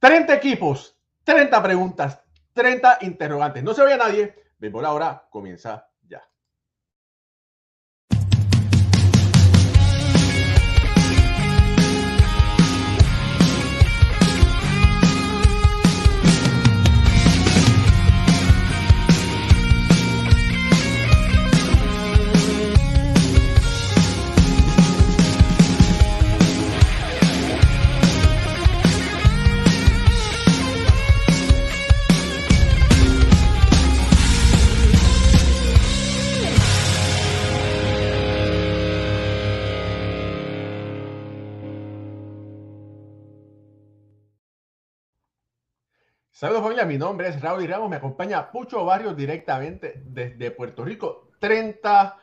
30 equipos, 30 preguntas, 30 interrogantes. No se vaya nadie. Béisbol ahora comienza Saludos familia, mi nombre es Raúl y Ramos, me acompaña Pucho Barrios directamente desde Puerto Rico. 30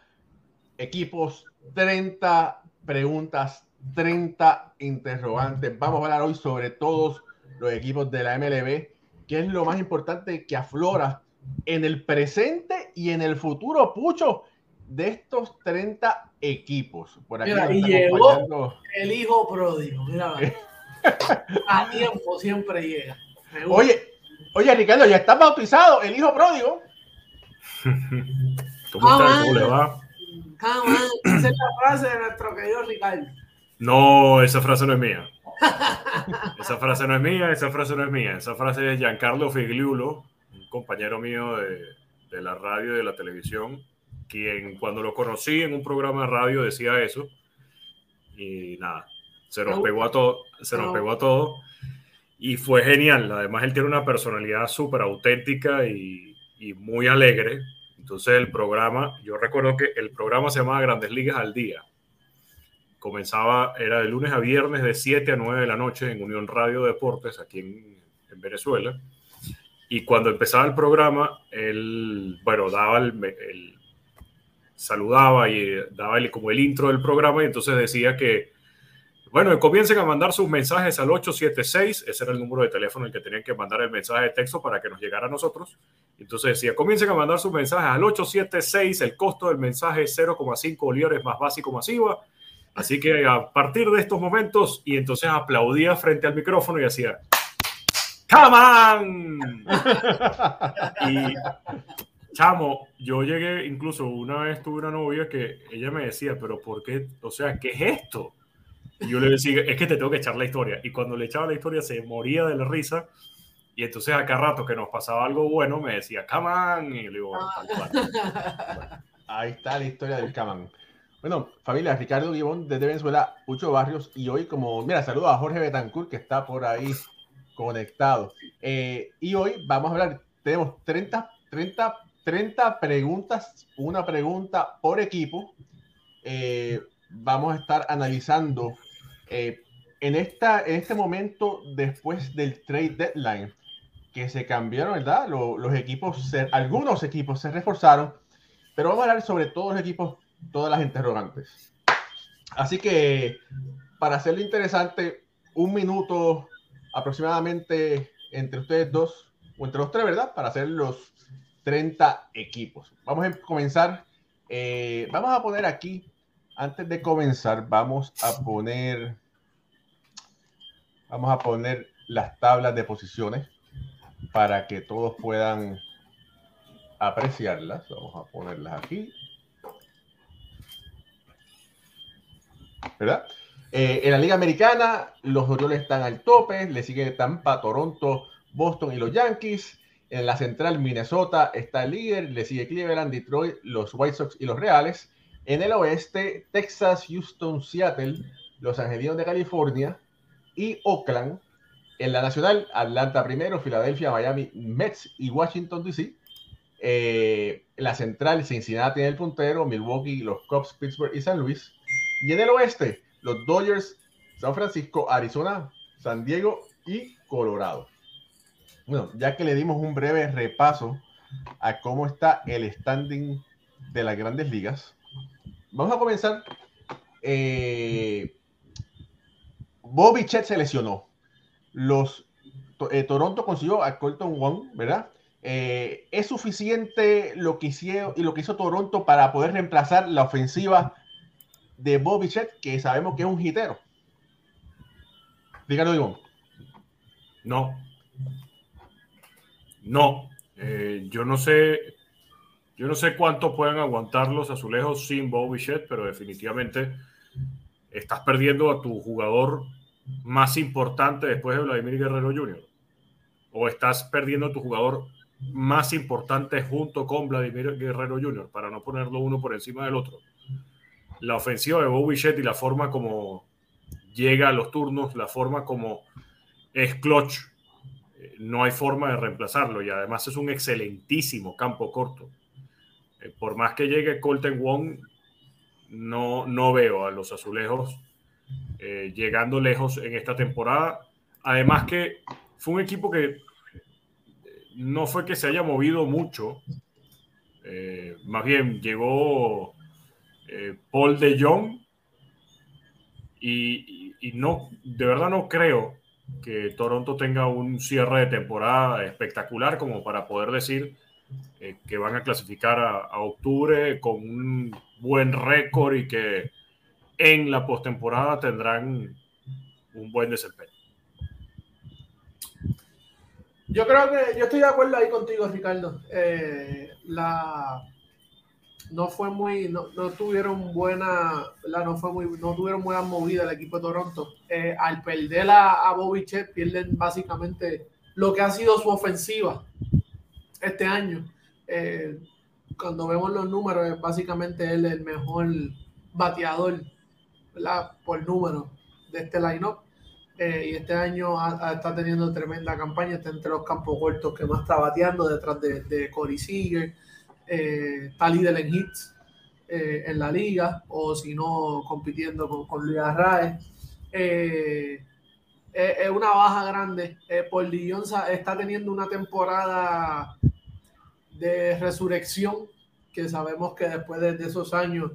equipos, 30 preguntas, 30 interrogantes. Vamos a hablar hoy sobre todos los equipos de la MLB, que es lo más importante que aflora en el presente y en el futuro, Pucho, de estos 30 equipos. Por aquí y llegó el hijo pródigo, mira, a tiempo siempre llega. Oye, oye, Ricardo, ya está bautizado el hijo pródigo. ¿Cómo está? ¿Cómo le va? Esa es la frase de nuestro querido Ricardo. No, esa frase no es mía. Esa frase no es mía, esa frase no es mía. Esa frase es Giancarlo Figliulo, un compañero mío de, de la radio y de la televisión, quien cuando lo conocí en un programa de radio decía eso. Y nada, se nos pegó a todo, se nos pegó a todo y fue genial. Además, él tiene una personalidad súper auténtica y, muy alegre. Entonces, el programa, yo recuerdo que el programa se llamaba Grandes Ligas al Día. Comenzaba, era de lunes a viernes de 7 a 9 de la noche en Unión Radio Deportes, aquí en, en Venezuela. Y cuando empezaba el programa, él, bueno, daba el, el saludaba y daba el, como el intro del programa y entonces decía que bueno, comiencen a mandar sus mensajes al 876, ese era el número de teléfono el que tenían que mandar el mensaje de texto para que nos llegara a nosotros. Entonces decía, comiencen a mandar sus mensajes al 876, el costo del mensaje es 0,5 bolívares más básico masiva. Así que a partir de estos momentos, y entonces aplaudía frente al micrófono y hacía, ¡Come y chamo, yo llegué, incluso una vez tuve una novia que ella me decía, pero ¿por qué? O sea, ¿qué es esto? Y yo le decía, es que te tengo que echar la historia. Y cuando le echaba la historia se moría de la risa. Y entonces acá rato que nos pasaba algo bueno me decía, Kaman. Y le digo, Ahí está la historia del Kaman. Bueno, familia, Ricardo Guibón desde Venezuela, Pucho Barrios. Y hoy, como, mira, saludo a Jorge Betancourt que está por ahí conectado. Eh, y hoy vamos a hablar, tenemos 30, 30, 30 preguntas, una pregunta por equipo. Eh, vamos a estar analizando eh, en, esta, este momento, después del trade deadline, que se cambiaron, ¿verdad? Los, equipos, algunos equipos se reforzaron, pero vamos a hablar sobre todos los equipos, todas las interrogantes. Así que, para hacerlo interesante, un minuto aproximadamente entre ustedes dos, o entre los tres, ¿verdad? Para hacer los 30 equipos. Vamos a comenzar. Eh, vamos a poner aquí antes de comenzar, vamos a poner, vamos a poner las tablas de posiciones para que todos puedan apreciarlas. Vamos a ponerlas aquí. ¿Verdad? Eh, en la Liga Americana, los Orioles están al tope, le sigue Tampa, Toronto, Boston y los Yankees. En la central, Minnesota está el líder, le sigue Cleveland, Detroit, los White Sox y los Reales. En el oeste, Texas, Houston, Seattle, Los Angelinos de California y Oakland. En la nacional, Atlanta primero, Filadelfia, Miami, Mets y Washington DC. Eh, la central, Cincinnati en el puntero, Milwaukee, los Cubs, Pittsburgh y San Luis. Y en el oeste, los Dodgers, San Francisco, Arizona, San Diego y Colorado. Bueno, ya que le dimos un breve repaso a cómo está el standing de las grandes ligas, Vamos a comenzar. Eh, Bobby Chet se lesionó. Los eh, Toronto consiguió a Colton Wong, ¿verdad? Eh, ¿Es suficiente lo que, hicieron, y lo que hizo Toronto para poder reemplazar la ofensiva de Bobby Chet, que sabemos que es un hitero? Dígalo, Ivonne. No. No. Yo no sé. Yo no sé cuánto pueden aguantar los azulejos sin Bobby Shed, pero definitivamente estás perdiendo a tu jugador más importante después de Vladimir Guerrero Jr. O estás perdiendo a tu jugador más importante junto con Vladimir Guerrero Jr., para no ponerlo uno por encima del otro. La ofensiva de Bobby Shed y la forma como llega a los turnos, la forma como es clutch, eh, no hay forma de reemplazarlo y además es un excelentísimo campo corto. Eh, por más que llegue Colton Wong, no, no veo a los azulejos eh, llegando lejos en esta temporada. Además que fue un equipo que no fue que se haya movido mucho, más bien llegó Paul de Jong y, y, no, de verdad no creo que Toronto tenga un cierre de temporada espectacular como para poder decir eh, que van a clasificar a, octubre con un buen récord y que en la postemporada tendrán un buen desempeño. Yo creo que yo estoy de acuerdo ahí contigo, Ricardo. Eh, la, no fue muy, no, tuvieron buena, no fue muy, no tuvieron buena movida el equipo de Toronto. Eh, al perder a, a Bobby pierden básicamente lo que ha sido su ofensiva este año. Eh, cuando vemos los números, básicamente él es el mejor bateador por número de este lineup. Eh, y este año está teniendo tremenda campaña, está entre los campos cortos que más está bateando, detrás de, de Corey Seager eh, está líder en hits eh, en la liga, o si no, compitiendo con, con Luis Arraez. Eh, es una baja grande. Paul Dillon está teniendo una temporada de resurrección, que sabemos que después de, esos años,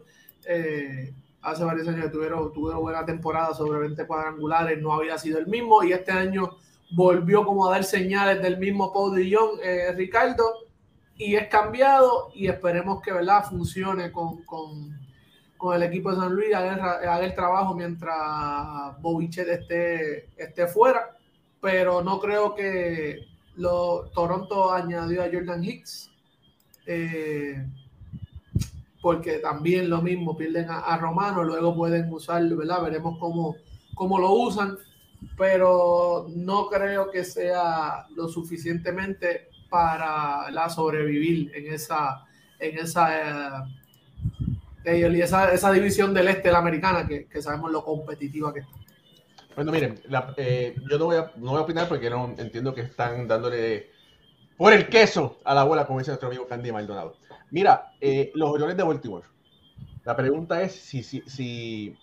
hace varios años tuvieron, tuvieron buena temporada sobre 20 cuadrangulares, no había sido el mismo, y este año volvió como a dar señales del mismo Paul Dillon, Ricardo, y es cambiado y esperemos que ¿verdad? funcione con, con, con el equipo de San Luis, haga, el trabajo mientras Bobichet esté, esté fuera, pero no creo que lo, Toronto añadió a Jordan Hicks, eh, porque también lo mismo, pierden a, Romano, luego pueden usarlo, ¿verdad? Veremos cómo, cómo lo usan, pero no creo que sea lo suficientemente para la sobrevivir en esa, en esa, eh, esa, esa, división del este de la americana, que, sabemos lo competitiva que está. Bueno, miren, eh, yo no voy, a, no voy a opinar porque no entiendo que están dándole por el queso a la bola, como dice nuestro amigo Candy Maldonado. Mira, eh, los Orioles de Baltimore. La pregunta es si, si, si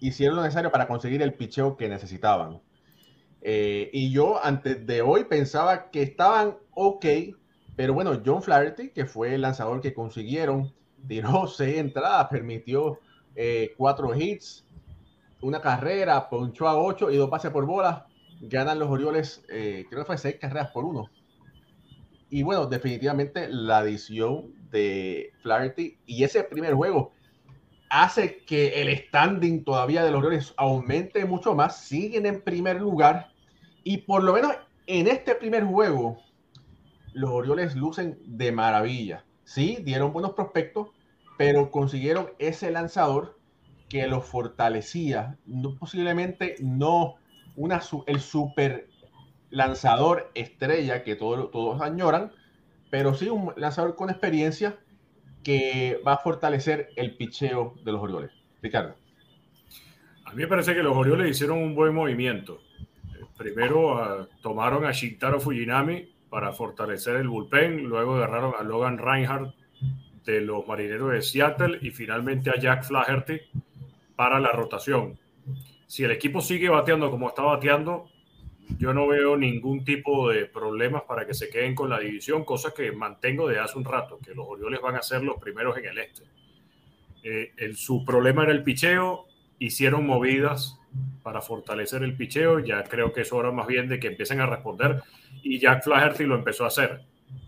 hicieron lo necesario para conseguir el picheo que necesitaban. Eh, y yo antes de hoy pensaba que estaban ok, pero bueno, John Flaherty, que fue el lanzador que consiguieron, tiró seis entradas, permitió eh, cuatro hits, una carrera, ponchó a ocho y dos pases por bola. Ganan los Orioles, creo que fue seis carreras por uno. Y bueno, definitivamente la adición de Flaherty y ese primer juego hace que el standing todavía de los Orioles aumente mucho más. Siguen en primer lugar y por lo menos en este primer juego, los Orioles lucen de maravilla. Sí, dieron buenos prospectos, pero consiguieron ese lanzador que los fortalecía. No, posiblemente no una, el super lanzador estrella que todos, todos añoran, pero sí un lanzador con experiencia que va a fortalecer el picheo de los Orioles. Ricardo. A mí me parece que los Orioles hicieron un buen movimiento. Primero ah, tomaron a Shintaro Fujinami para fortalecer el bullpen, luego agarraron a Logan Reinhardt de los Marineros de Seattle y finalmente a Jack Flaherty para la rotación. Si el equipo sigue bateando como está bateando, yo no veo ningún tipo de problemas para que se queden con la división, cosa que mantengo de hace un rato, que los Orioles van a ser los primeros en el este. Eh, su problema era el picheo, hicieron movidas para fortalecer el picheo. Ya creo que es hora más bien de que empiecen a responder. Y Jack Flaherty lo empezó a hacer.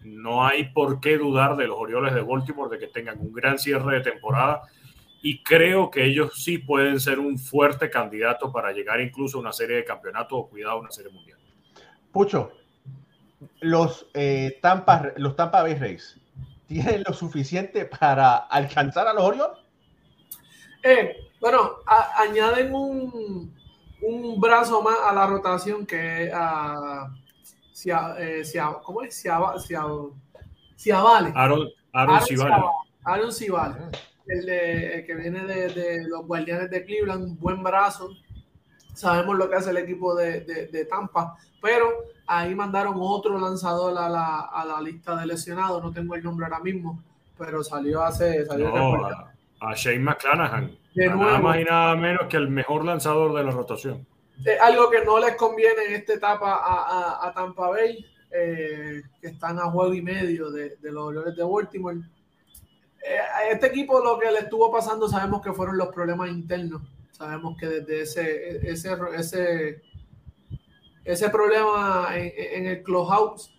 No hay por qué dudar de los Orioles de Baltimore de que tengan un gran cierre de temporada. Y creo que ellos sí pueden ser un fuerte candidato para llegar incluso a una serie de campeonatos o cuidado, una serie mundial. Pucho, los, eh, Tampa, los Tampa Bay Rays tienen lo suficiente para alcanzar a los Orioles? Eh, bueno, añaden un, un, brazo más a la rotación que a, si, eh, ¿cómo es? Si, si, Aaron, Aaron, Aaron Aaron el, que viene de, de, los Guardianes de Cleveland, buen brazo. Sabemos lo que hace el equipo de, de Tampa, pero ahí mandaron otro lanzador a la, a la, lista de lesionados. No tengo el nombre ahora mismo, pero salió hace. Salió no, a, a, Shane McClanahan. nada más y nada menos que el mejor lanzador de la rotación. algo que no les conviene en esta etapa a, a Tampa Bay, eh, que están a juego y medio de, de los Orioles de Baltimore eh, a este equipo lo que le estuvo pasando sabemos que fueron los problemas internos. Sabemos que desde ese, ese, ese, ese problema en, el clubhouse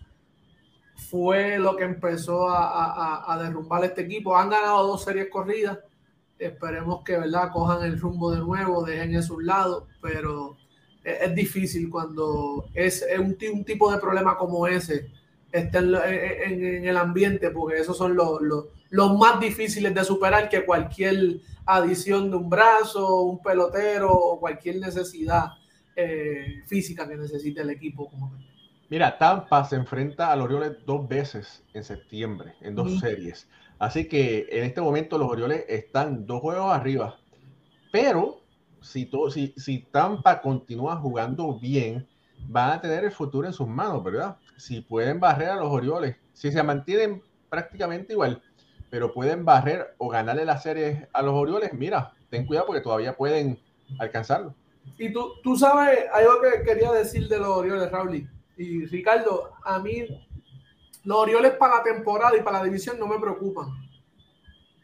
fue lo que empezó a, a, derrumbar este equipo. Han ganado dos series corridas. Esperemos que ¿verdad? cojan el rumbo de nuevo, dejen eso a un pero es, difícil cuando es, un, un, tipo de problema como ese está en, el ambiente, porque esos son los, más difíciles de superar que cualquier adición de un brazo, un pelotero o cualquier necesidad eh, física que necesite el equipo. Mira, Tampa se enfrenta a los Orioles dos veces en septiembre, en dos series. Así que en este momento los Orioles están dos juegos arriba. Pero si, si, si Tampa continúa jugando bien, van a tener el futuro en sus manos, ¿verdad? Si pueden barrer a los Orioles, si se mantienen prácticamente igual, pero pueden barrer o ganarle la serie a los Orioles, mira, ten cuidado porque todavía pueden alcanzarlo. Y tú, tú sabes algo que quería decir de los Orioles, Raúl y Ricardo, a mí los Orioles para la temporada y para la división no me preocupan.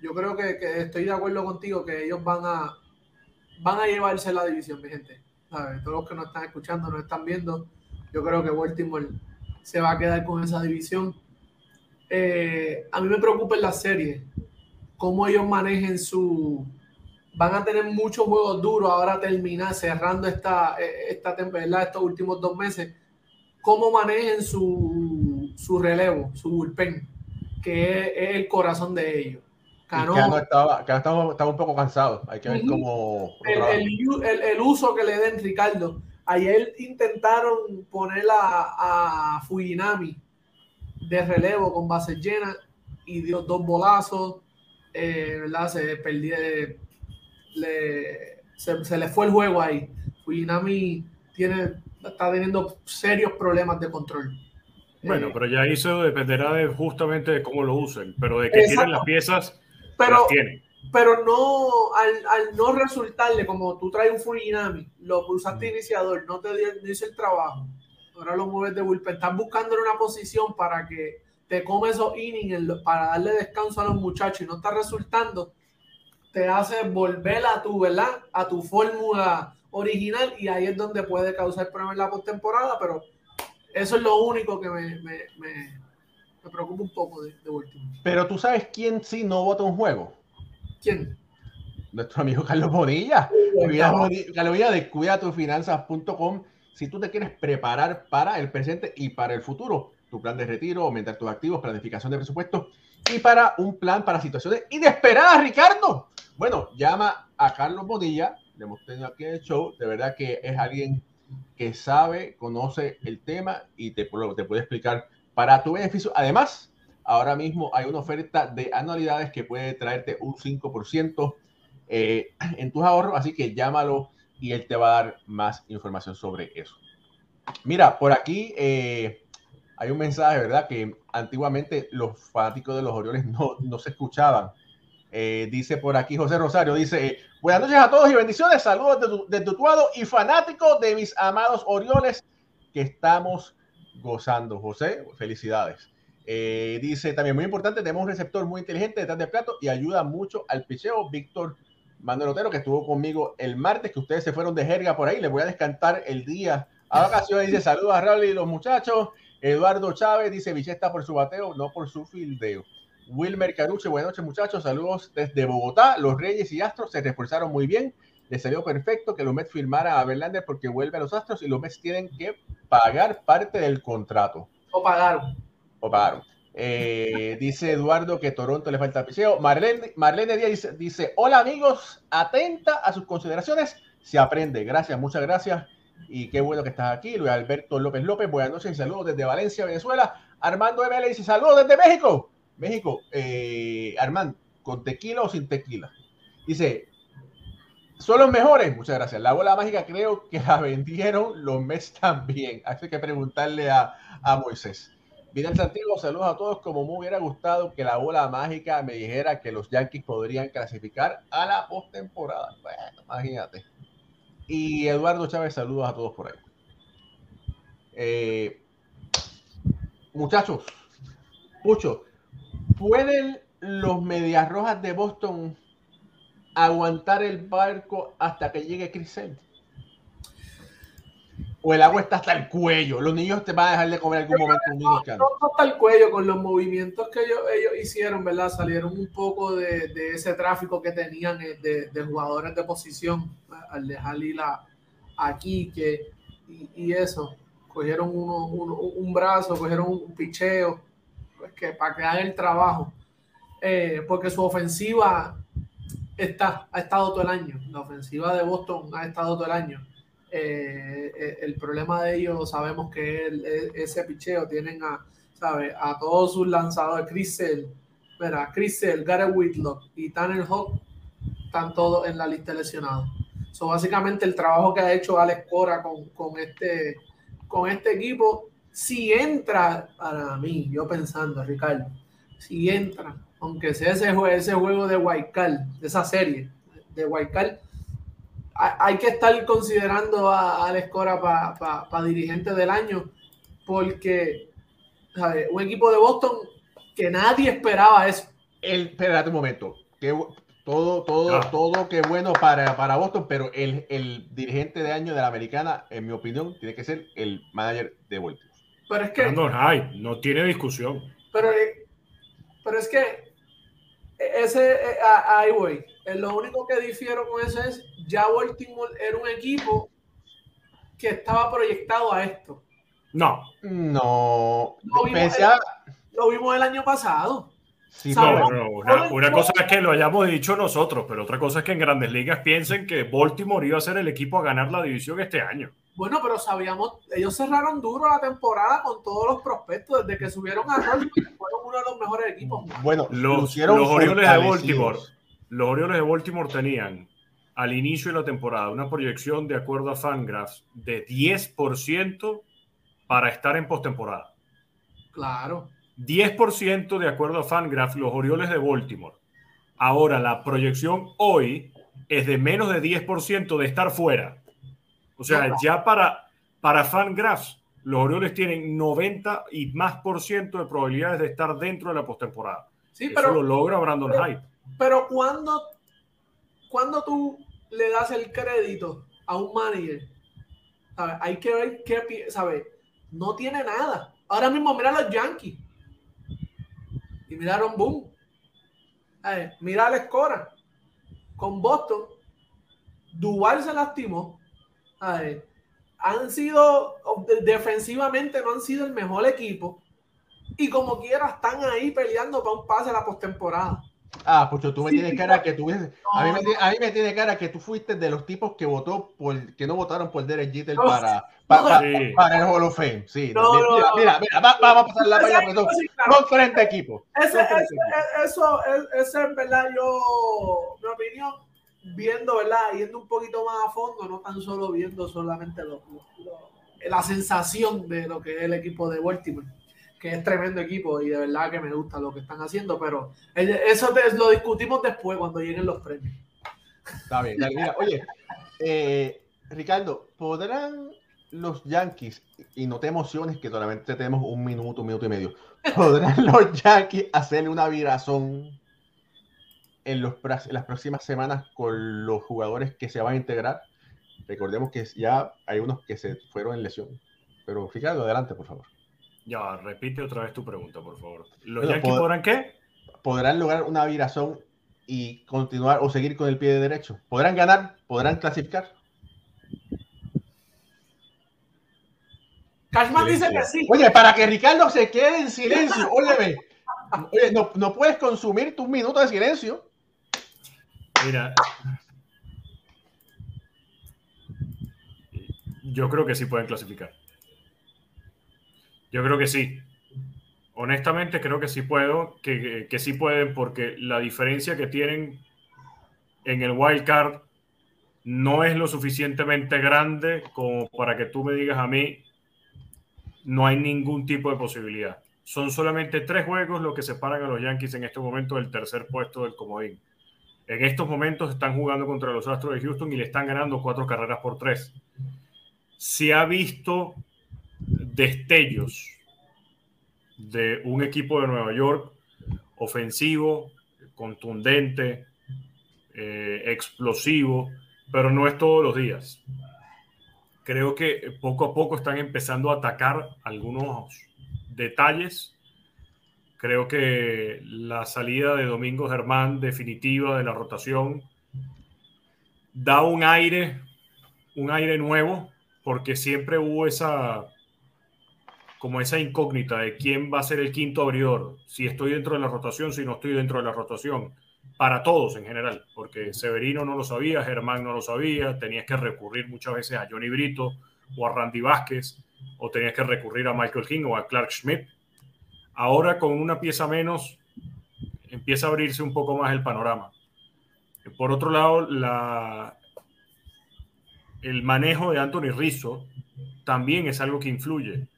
Yo creo que, que estoy de acuerdo contigo que ellos van a, van a llevarse la división, mi gente. Todos los que nos están escuchando, nos están viendo, yo creo que Baltimore se va a quedar con esa división. Eh, a mí me preocupa en la serie cómo ellos manejen su. Van a tener muchos juegos duros ahora terminar, cerrando esta, eh, esta temporada, estos últimos dos meses. Cómo manejen su, su relevo, su bullpen, que es el corazón de ellos. Cano, estaba, estaba, un poco cansado. Hay que ver cómo. El, uso que le den Ricardo. Ayer intentaron poner a, a Fujinami de relevo con base llena y dio dos bolazos. Eh, ¿verdad? Se perdió. Le, se, le fue el juego ahí. Fujinami tiene, está teniendo serios problemas de control. Bueno, eh, pero ya eso dependerá de justamente de cómo lo usen, pero de que tienen las piezas pero, pero no, al, no resultarle, como tú traes un Fujinami, lo usaste iniciador, no te dice el trabajo. Ahora lo mueves de bullpen. Estás buscando una posición para que te come esos innings para darle descanso a los muchachos y no está resultando. Te hace volver a tu, ¿verdad? A tu fórmula original y ahí es donde puede causar problemas en la postemporada, pero eso es lo único que me me preocupa un poco de, de último. Pero tú sabes quién sí no vota un juego. ¿Quién? Nuestro amigo Carlos Bonilla. Carlos Bonilla de cuidatufinanzas.com. Si tú te quieres preparar para el presente y para el futuro, tu plan de retiro, aumentar tus activos, planificación de presupuesto y para un plan para situaciones inesperadas, Ricardo. Bueno, llama a Carlos Bonilla, le hemos tenido aquí en el show, de verdad que es alguien que sabe, conoce el tema y te, puede explicar para tu beneficio. Además, ahora mismo hay una oferta de anualidades que puede traerte un 5% eh, en tus ahorros, así que llámalo y él te va a dar más información sobre eso. Mira, por aquí eh, hay un mensaje, ¿verdad? Que antiguamente los fanáticos de los Orioles no, no se escuchaban. Eh, dice por aquí José Rosario, dice, buenas noches a todos y bendiciones, saludos de, de Tutuado y fanáticos de mis amados Orioles que estamos gozando. José, felicidades. Eh, dice también muy importante, tenemos un receptor muy inteligente detrás del plato y ayuda mucho al picheo. Víctor Manuel Otero, que estuvo conmigo el martes, que ustedes se fueron de jerga por ahí. Les voy a descantar el día a vacaciones. Dice saludos a Raúl y los muchachos. Eduardo Chávez dice Bicheta por su bateo, no por su fildeo. Wilmer Caruche, buenas noches muchachos, saludos desde Bogotá. Los Reyes y Astros se reforzaron muy bien le salió perfecto que los Mets firmara a Verlander porque vuelve a los Astros y los Mets tienen que pagar parte del contrato. O pagaron. O pagaron. Eh, dice Eduardo que Toronto le falta piseo. Marlene, Marlene Díaz dice, hola amigos, atenta a sus consideraciones, se aprende. Gracias, muchas gracias. Y qué bueno que estás aquí. Luis Alberto López López, buenas noches y saludos desde Valencia, Venezuela. Armando ML dice, saludos desde México. México, eh, Armando, ¿con tequila o sin tequila? Dice, son los mejores. Muchas gracias. La bola mágica creo que la vendieron los Mets también. Hay que preguntarle a, a Moisés. Vidal Santiago, saludos a todos. Como me hubiera gustado que la bola mágica me dijera que los Yankees podrían clasificar a la postemporada. Bueno, imagínate. Y Eduardo Chávez, saludos a todos por ahí. Eh, muchachos, Pucho, ¿pueden los Medias Rojas de Boston aguantar el barco hasta que llegue Chris O el agua está hasta el cuello. Los niños te van a dejar de comer algún momento. No, no, hasta el cuello con los movimientos que ellos, ellos hicieron, ¿verdad? Salieron un poco de, de ese tráfico que tenían eh, de, de, jugadores de posición al dejar ir a, aquí que y, y, eso. Cogieron uno, uno, un brazo, cogieron un picheo pues que, para que haga el trabajo. Eh, porque su ofensiva está, ha estado todo el año. La ofensiva de Boston ha estado todo el año. Eh, el problema de ellos, sabemos que el, ese picheo tienen a, ¿sabe? a todos sus lanzadores, Chris Sale, mira, Chris Sale, Gary Whitlock y Tanner Hawk, están todos en la lista lesionados. So, básicamente el trabajo que ha hecho Alex Cora con, con, este, con este equipo, si entra, para mí, yo pensando, Ricardo, si entra aunque sea ese, ese juego de Waikal, de esa serie de Waikal, hay que estar considerando a Alex Cora para dirigente del año, porque un equipo de Boston que nadie esperaba eso. El, espérate un momento, que todo, todo, ah. todo que bueno para, para Boston, pero el, el, dirigente de año de la americana, en mi opinión, tiene que ser el manager de Baltimore. Pero es que. No, no, no tiene discusión. Pero, pero es que ese, eh, ahí voy. Eh, lo único que difiero con eso es, ya Baltimore era un equipo que estaba proyectado a esto. No. No. Lo vimos, el, lo vimos el año pasado. Sí, no, no, una, una, cosa es que lo hayamos dicho nosotros, pero otra cosa es que en grandes ligas piensen que Baltimore iba a ser el equipo a ganar la división este año. Bueno, pero sabíamos, ellos cerraron duro la temporada con todos los prospectos, desde que subieron a Rolling, fueron uno de los mejores equipos. Bueno, los, los Orioles de Baltimore, los Orioles de Baltimore tenían al inicio de la temporada una proyección de acuerdo a Fangraphs de 10% para estar en postemporada. Claro. 10% de acuerdo a Fangraphs, los Orioles de Baltimore. Ahora, la proyección hoy es de menos de 10% de estar fuera. O sea, ya para, para Fangraphs, los Orioles tienen 90 y más por ciento de probabilidades de estar dentro de la postemporada. Sí, Eso pero, lo logra Brandon pero, Hyde. Pero cuando, cuando tú le das el crédito a un manager, ¿sabes? hay que ver qué, ¿sabes? No tiene nada. Ahora mismo mira a los Yankees. Y miraron boom. Mira a la Escora. Con Boston. Duval se lastimó han sido defensivamente no han sido el mejor equipo y como quiera están ahí peleando para un pase a la postemporada. Ah, pues tú me sí, tienes cara que tú no, a, mí me, a mí me tiene cara que tú fuiste de los tipos que votó por que no votaron por Derek Jeter no, para, para, sí. para, el Hall of Fame. Sí, no, mira, mira, mira, va, vamos a pasar la página porque son, son frente equipo. Ese, ese, eso, eso es verdad, yo, mi opinión, viendo, ¿verdad? Yendo un poquito más a fondo, no tan solo viendo solamente lo, la sensación de lo que es el equipo de Baltimore, que es tremendo equipo y de verdad que me gusta lo que están haciendo, pero eso te, lo discutimos después cuando lleguen los premios. Está bien, mira, oye, eh, Ricardo, ¿podrán los Yankees, y no te emociones que solamente tenemos un minuto, un minuto y medio, ¿podrán los Yankees hacerle una virazón en, los, en las próximas semanas con los jugadores que se van a integrar. Recordemos que ya hay unos que se fueron en lesión. Pero Ricardo, adelante, por favor. Ya, repite otra vez tu pregunta, por favor. ¿Los Yankees podrán qué? Podrán lograr una virazón y continuar o seguir con el pie de derecho. ¿Podrán ganar? ¿Podrán clasificar? Cashman dice que sí. Oye, para que Ricardo se quede en silencio, óyeme. Oye, no, no puedes consumir tus minutos de silencio. Mira, yo creo que sí pueden clasificar. Yo creo que sí. Honestamente, creo que sí puedo, que, que, sí pueden, porque la diferencia que tienen en el wild card no es lo suficientemente grande como para que tú me digas a mí, no hay ningún tipo de posibilidad. Son solamente tres juegos los que separan a los Yankees en este momento del tercer puesto del comodín. En estos momentos están jugando contra los Astros de Houston y le están ganando cuatro carreras por tres. Se ha visto destellos de un equipo de Nueva York ofensivo, contundente, eh, explosivo, pero no es todos los días. Creo que poco a poco están empezando a atacar algunos detalles. Creo que la salida de Domingo Germán definitiva de la rotación da un aire, un aire nuevo, porque siempre hubo esa como esa incógnita de quién va a ser el quinto abridor, si estoy dentro de la rotación, si no estoy dentro de la rotación, para todos en general, porque Severino no lo sabía, Germán no lo sabía, tenías que recurrir muchas veces a Johnny Brito o a Randy Vázquez, o tenías que recurrir a Michael King o a Clark Schmidt. Ahora con una pieza menos empieza a abrirse un poco más el panorama. Por otro lado, la, el manejo de Anthony Rizzo también es algo que influye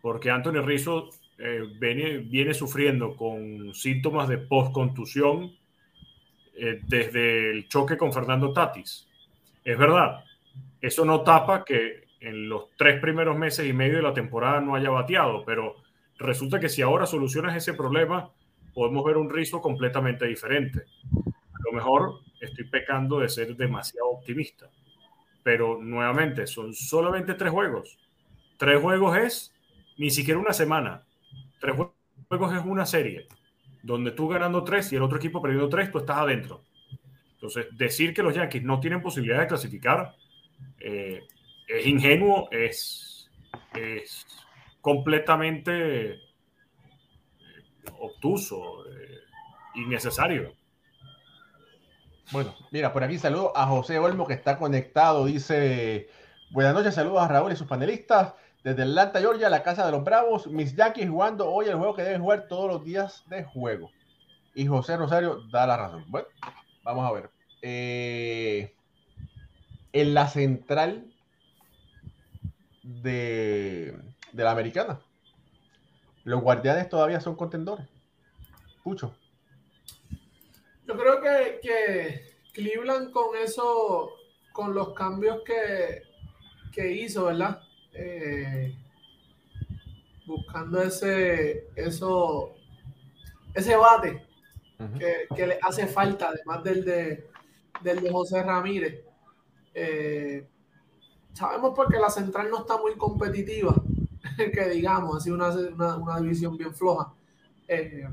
porque Anthony Rizzo eh, viene, viene, sufriendo con síntomas de post-contusión eh, desde el choque con Fernando Tatis. Es verdad, eso no tapa que en los tres primeros meses y medio de la temporada no haya bateado, pero resulta que si ahora solucionas ese problema, podemos ver un Rizzo completamente diferente. A lo mejor estoy pecando de ser demasiado optimista, pero nuevamente son solamente tres juegos. Tres juegos es ni siquiera una semana. Tres juegos es una serie, donde tú ganando tres y el otro equipo perdiendo tres, tú estás adentro. Entonces, decir que los Yankees no tienen posibilidad de clasificar eh, es ingenuo, es, es completamente eh, obtuso, eh, innecesario. Bueno, mira, por aquí saludo a José Olmo que está conectado. Dice: Buenas noches, saludos a Raúl y sus panelistas. Desde Atlanta, Georgia, la casa de los Bravos, mis Yankees jugando hoy el juego que deben jugar todos los días de juego. Y José Rosario da la razón. Bueno, vamos a ver. Eh, en la central de, de, la americana, los guardianes todavía son contendores. Pucho. Yo creo que, que Cleveland con eso, con los cambios que, que hizo, ¿verdad? Eh, buscando ese, eso, ese bate que, le hace falta, además del de, del de José Ramírez. Eh, sabemos porque la central no está muy competitiva, que digamos, ha sido una, una, división bien floja. Eh,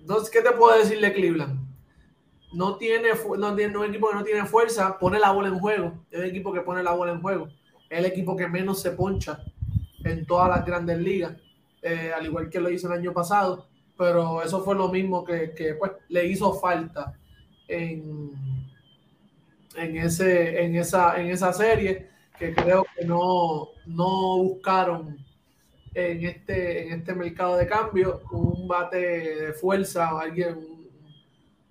entonces, ¿qué te puedo decir de Cleveland? No tiene, no tiene un equipo que no tiene fuerza, pone la bola en juego. Es un equipo que pone la bola en juego el equipo que menos se poncha en todas las grandes ligas, eh, al igual que lo hizo el año pasado, pero eso fue lo mismo que, pues, le hizo falta en, en, ese, en, esa, en esa serie, que creo que no, no buscaron en este, en este mercado de cambio un bate de fuerza o alguien, un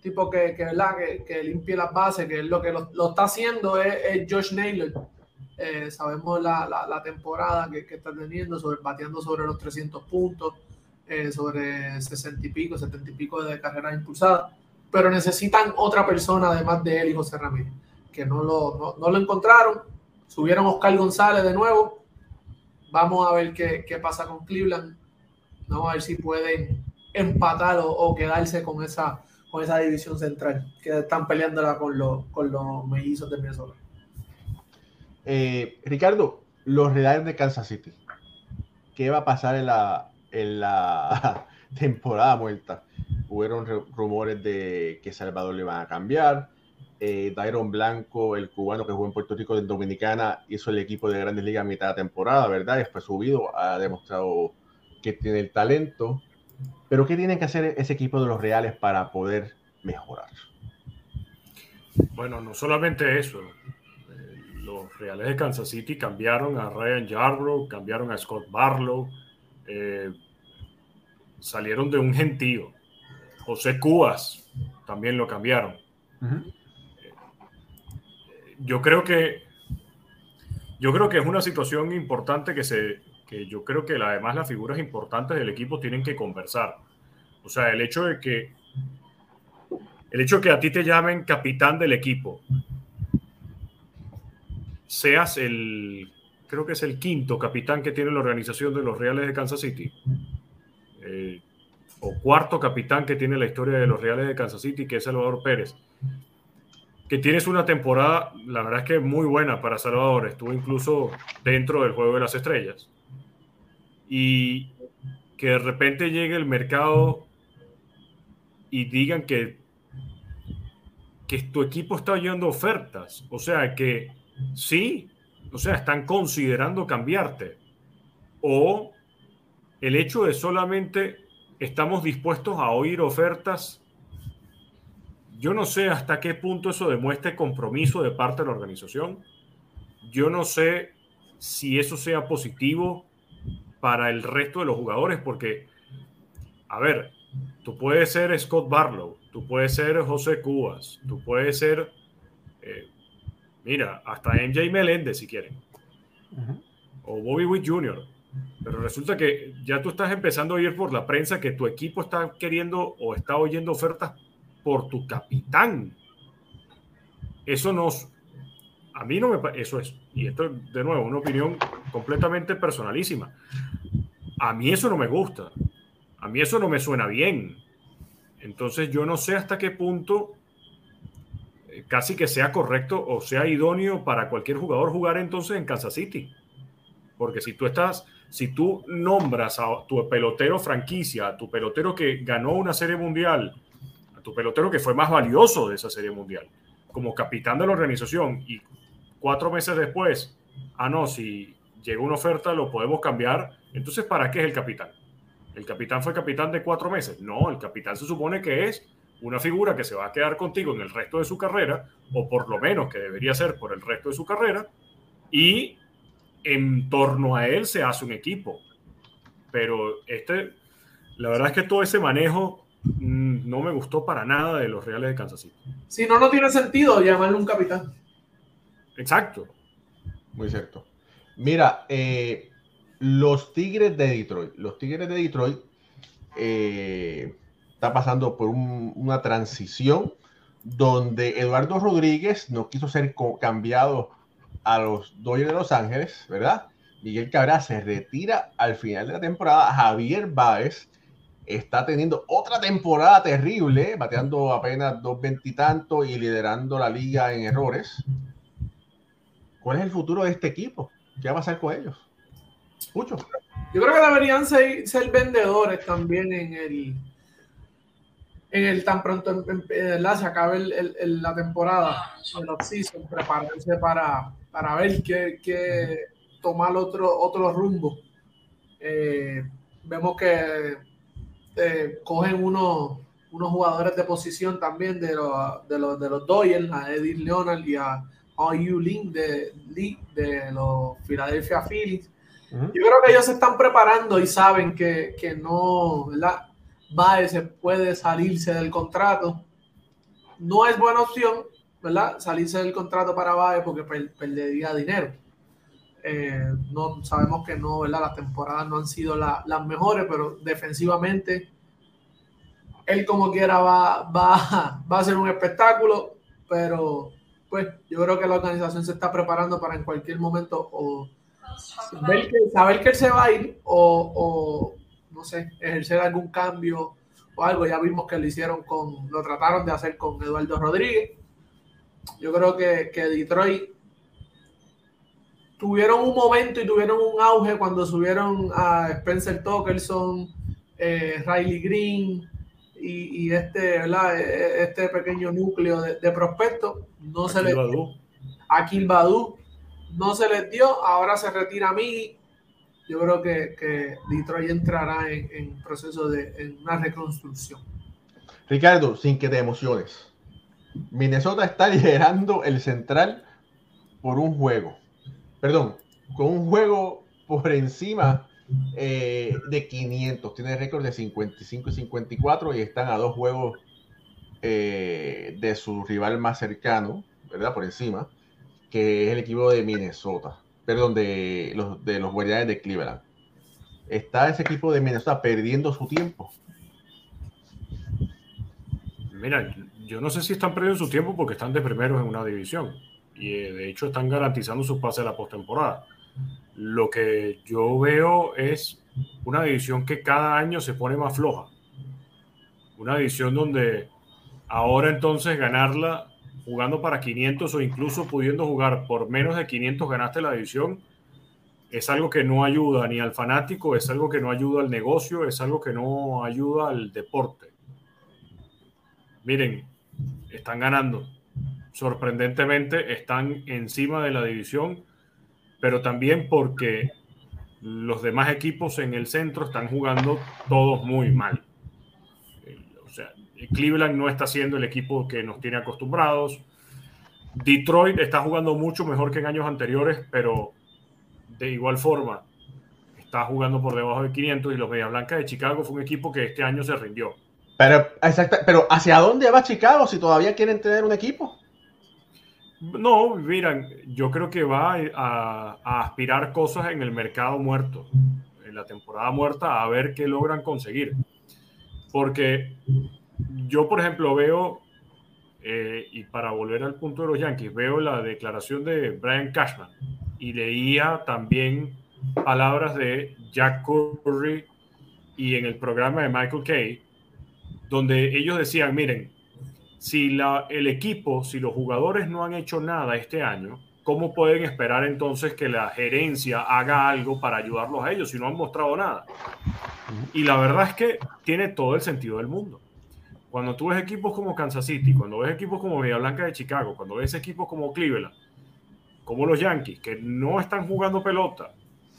tipo que, que, que, limpie las bases, que es lo que lo, está haciendo es, es Josh Naylor eh, sabemos la, la, temporada que, que, está teniendo, sobre, bateando sobre los 300 puntos, eh, sobre 60 y pico, 70 y pico de carreras impulsadas, pero necesitan otra persona además de él y José Ramírez, que no lo, no, no lo encontraron. Subieron Oscar González de nuevo. Vamos a ver qué, qué pasa con Cleveland. Vamos a ver si pueden empatar o, quedarse con esa, con esa división central que están peleándola con los, con los mellizos de Minnesota. Eh, Ricardo, los Reales de Kansas City. ¿Qué va a pasar en la, en la temporada muerta? hubieron rumores de que Salvador le van a cambiar. Eh, Dairon Blanco, el cubano que jugó en Puerto Rico en Dominicana, hizo el equipo de Grandes Ligas a mitad de temporada, ¿verdad? Después subido, ha demostrado que tiene el talento. Pero ¿qué tiene que hacer ese equipo de los Reales para poder mejorar? Bueno, no solamente eso. Eh, los Reales de Kansas City cambiaron a Ryan Yarbrough, cambiaron a Scott Barlow, eh, salieron de un gentío. José Cubas también lo cambiaron. Yo creo que yo creo que es una situación importante que se que yo creo que además las figuras importantes del equipo tienen que conversar. O sea, el hecho de que el hecho de que a ti te llamen capitán del equipo, seas el creo que es el quinto capitán que tiene la organización de los Reales de Kansas City. Eh, o cuarto capitán que tiene la historia de los Reales de Kansas City, que es Salvador Pérez. Que tienes una temporada, la verdad es que muy buena para Salvador. Estuvo incluso dentro del juego de las estrellas. Y que de repente llegue el mercado y digan que, que tu equipo está oyendo ofertas. O sea, que sí, o sea, están considerando cambiarte. O el hecho de solamente estamos dispuestos a oír ofertas. Yo no sé hasta qué punto eso demuestre compromiso de parte de la organización. Yo no sé si eso sea positivo para el resto de los jugadores, porque, a ver, tú puedes ser Scott Barlow, tú puedes ser José Cubas, tú puedes ser eh, Mira, hasta MJ Meléndez si quieren. O Bobby Witt Jr. Pero resulta que ya tú estás empezando a oír por la prensa que tu equipo está queriendo o está oyendo ofertas por tu capitán. Eso nos... A mí no me... Eso es. Y esto, de nuevo, una opinión completamente personalísima. A mí eso no me gusta. A mí eso no me suena bien. Entonces yo no sé hasta qué punto casi que sea correcto o sea idóneo para cualquier jugador jugar entonces en Kansas City. Porque si tú estás, si tú nombras a tu pelotero franquicia, a tu pelotero que ganó una serie mundial, tu pelotero que fue más valioso de esa serie mundial, como capitán de la organización y cuatro meses después, ah, no, si llega una oferta lo podemos cambiar, entonces ¿para qué es el capitán? ¿El capitán fue capitán de cuatro meses? No, el capitán se supone que es una figura que se va a quedar contigo en el resto de su carrera, o por lo menos que debería ser por el resto de su carrera, y en torno a él se hace un equipo. Pero este, la verdad es que todo ese manejo no me gustó para nada de los Reales de Kansas City. Si no, no tiene sentido llamarle un capitán. Exacto. Muy cierto. Mira, eh, los Tigres de Detroit, los Tigres de Detroit, eh, está pasando por una transición donde Eduardo Rodríguez no quiso ser cambiado a los Dodgers de Los Ángeles, ¿verdad? Miguel Cabrera se retira al final de la temporada. Javier Báez está teniendo otra temporada terrible, bateando apenas dos veintitantos y liderando la liga en errores. ¿Cuál es el futuro de este equipo? ¿Qué va a pasar con ellos? Mucho. Yo creo que deberían ser vendedores también en el, en el tan pronto se acabe la temporada, el off-season, prepararse para, para ver qué, tomar otro, otro rumbo. Eh, vemos que eh, cogen unos, unos jugadores de posición también de, los de, los, de los Dodgers, a Eddie Leonard y a Yu Lin de, de los Philadelphia Phillies. Yo creo que ellos se están preparando y saben que, que no, ¿verdad? Baez puede salirse del contrato. No es buena opción, ¿verdad? Salirse del contrato para Baez porque perdería dinero. Eh, no sabemos que no, ¿verdad? Las temporadas no han sido las mejores, pero defensivamente él como quiera va, va, va a ser un espectáculo, pero pues yo creo que la organización se está preparando para en cualquier momento o saber que él se va a ir o, no sé, ejercer algún cambio o algo. Ya vimos que lo hicieron con, lo trataron de hacer con Eduardo Rodríguez. Yo creo que, que Detroit tuvieron un momento y tuvieron un auge cuando subieron a Spencer Torkelson, eh, Riley Green y, este, ¿verdad? E, e, este pequeño núcleo de, de prospectos no se les dio. Akil Badu no se les dio, ahora se retira a mí. Yo creo que, que Detroit entrará en, en proceso de en una reconstrucción. Ricardo, sin que te emociones. Minnesota está liderando el central por un juego. Perdón, con un juego por encima eh, de 500. Tiene récord de 55 y 54 y están a dos juegos eh, de su rival más cercano, ¿verdad? Por encima, que es el equipo de Minnesota. Perdón, de los, de los Guardianes de Cleveland. Está ese equipo de Minnesota perdiendo su tiempo. Mira, yo no sé si están perdiendo su tiempo porque están de primeros en una división y eh, de hecho están garantizando su pase a la postemporada. Lo que yo veo es una división que cada año se pone más floja. Una división donde ahora entonces ganarla jugando para 500 o incluso pudiendo jugar por menos de 500 ganaste la división es algo que no ayuda ni al fanático, es algo que no ayuda al negocio, es algo que no ayuda al deporte. Miren, están ganando. Sorprendentemente están encima de la división pero también porque los demás equipos en el centro están jugando todos muy mal. O sea, Cleveland no está siendo el equipo que nos tiene acostumbrados. Detroit está jugando mucho mejor que en años anteriores, pero de igual forma está jugando por debajo de 500 y los Media Blancas de Chicago fue un equipo que este año se rindió. Pero, pero ¿hacia dónde va Chicago si todavía quieren tener un equipo? No, miran, yo creo que va a, aspirar cosas en el mercado muerto, en la temporada muerta, a ver qué logran conseguir. Porque yo, por ejemplo, veo, eh, y para volver al punto de los Yankees, veo la declaración de Brian Cashman y leía también palabras de Jack Curry y en el programa de Michael Kay, donde ellos decían, miren, si el equipo, si los jugadores no han hecho nada este año, ¿cómo pueden esperar entonces que la gerencia haga algo para ayudarlos a ellos si no han mostrado nada? Y la verdad es que tiene todo el sentido del mundo. Cuando tú ves equipos como Kansas City, cuando ves equipos como Villa Blanca de Chicago, cuando ves equipos como Cleveland, como los Yankees, que no están jugando pelota,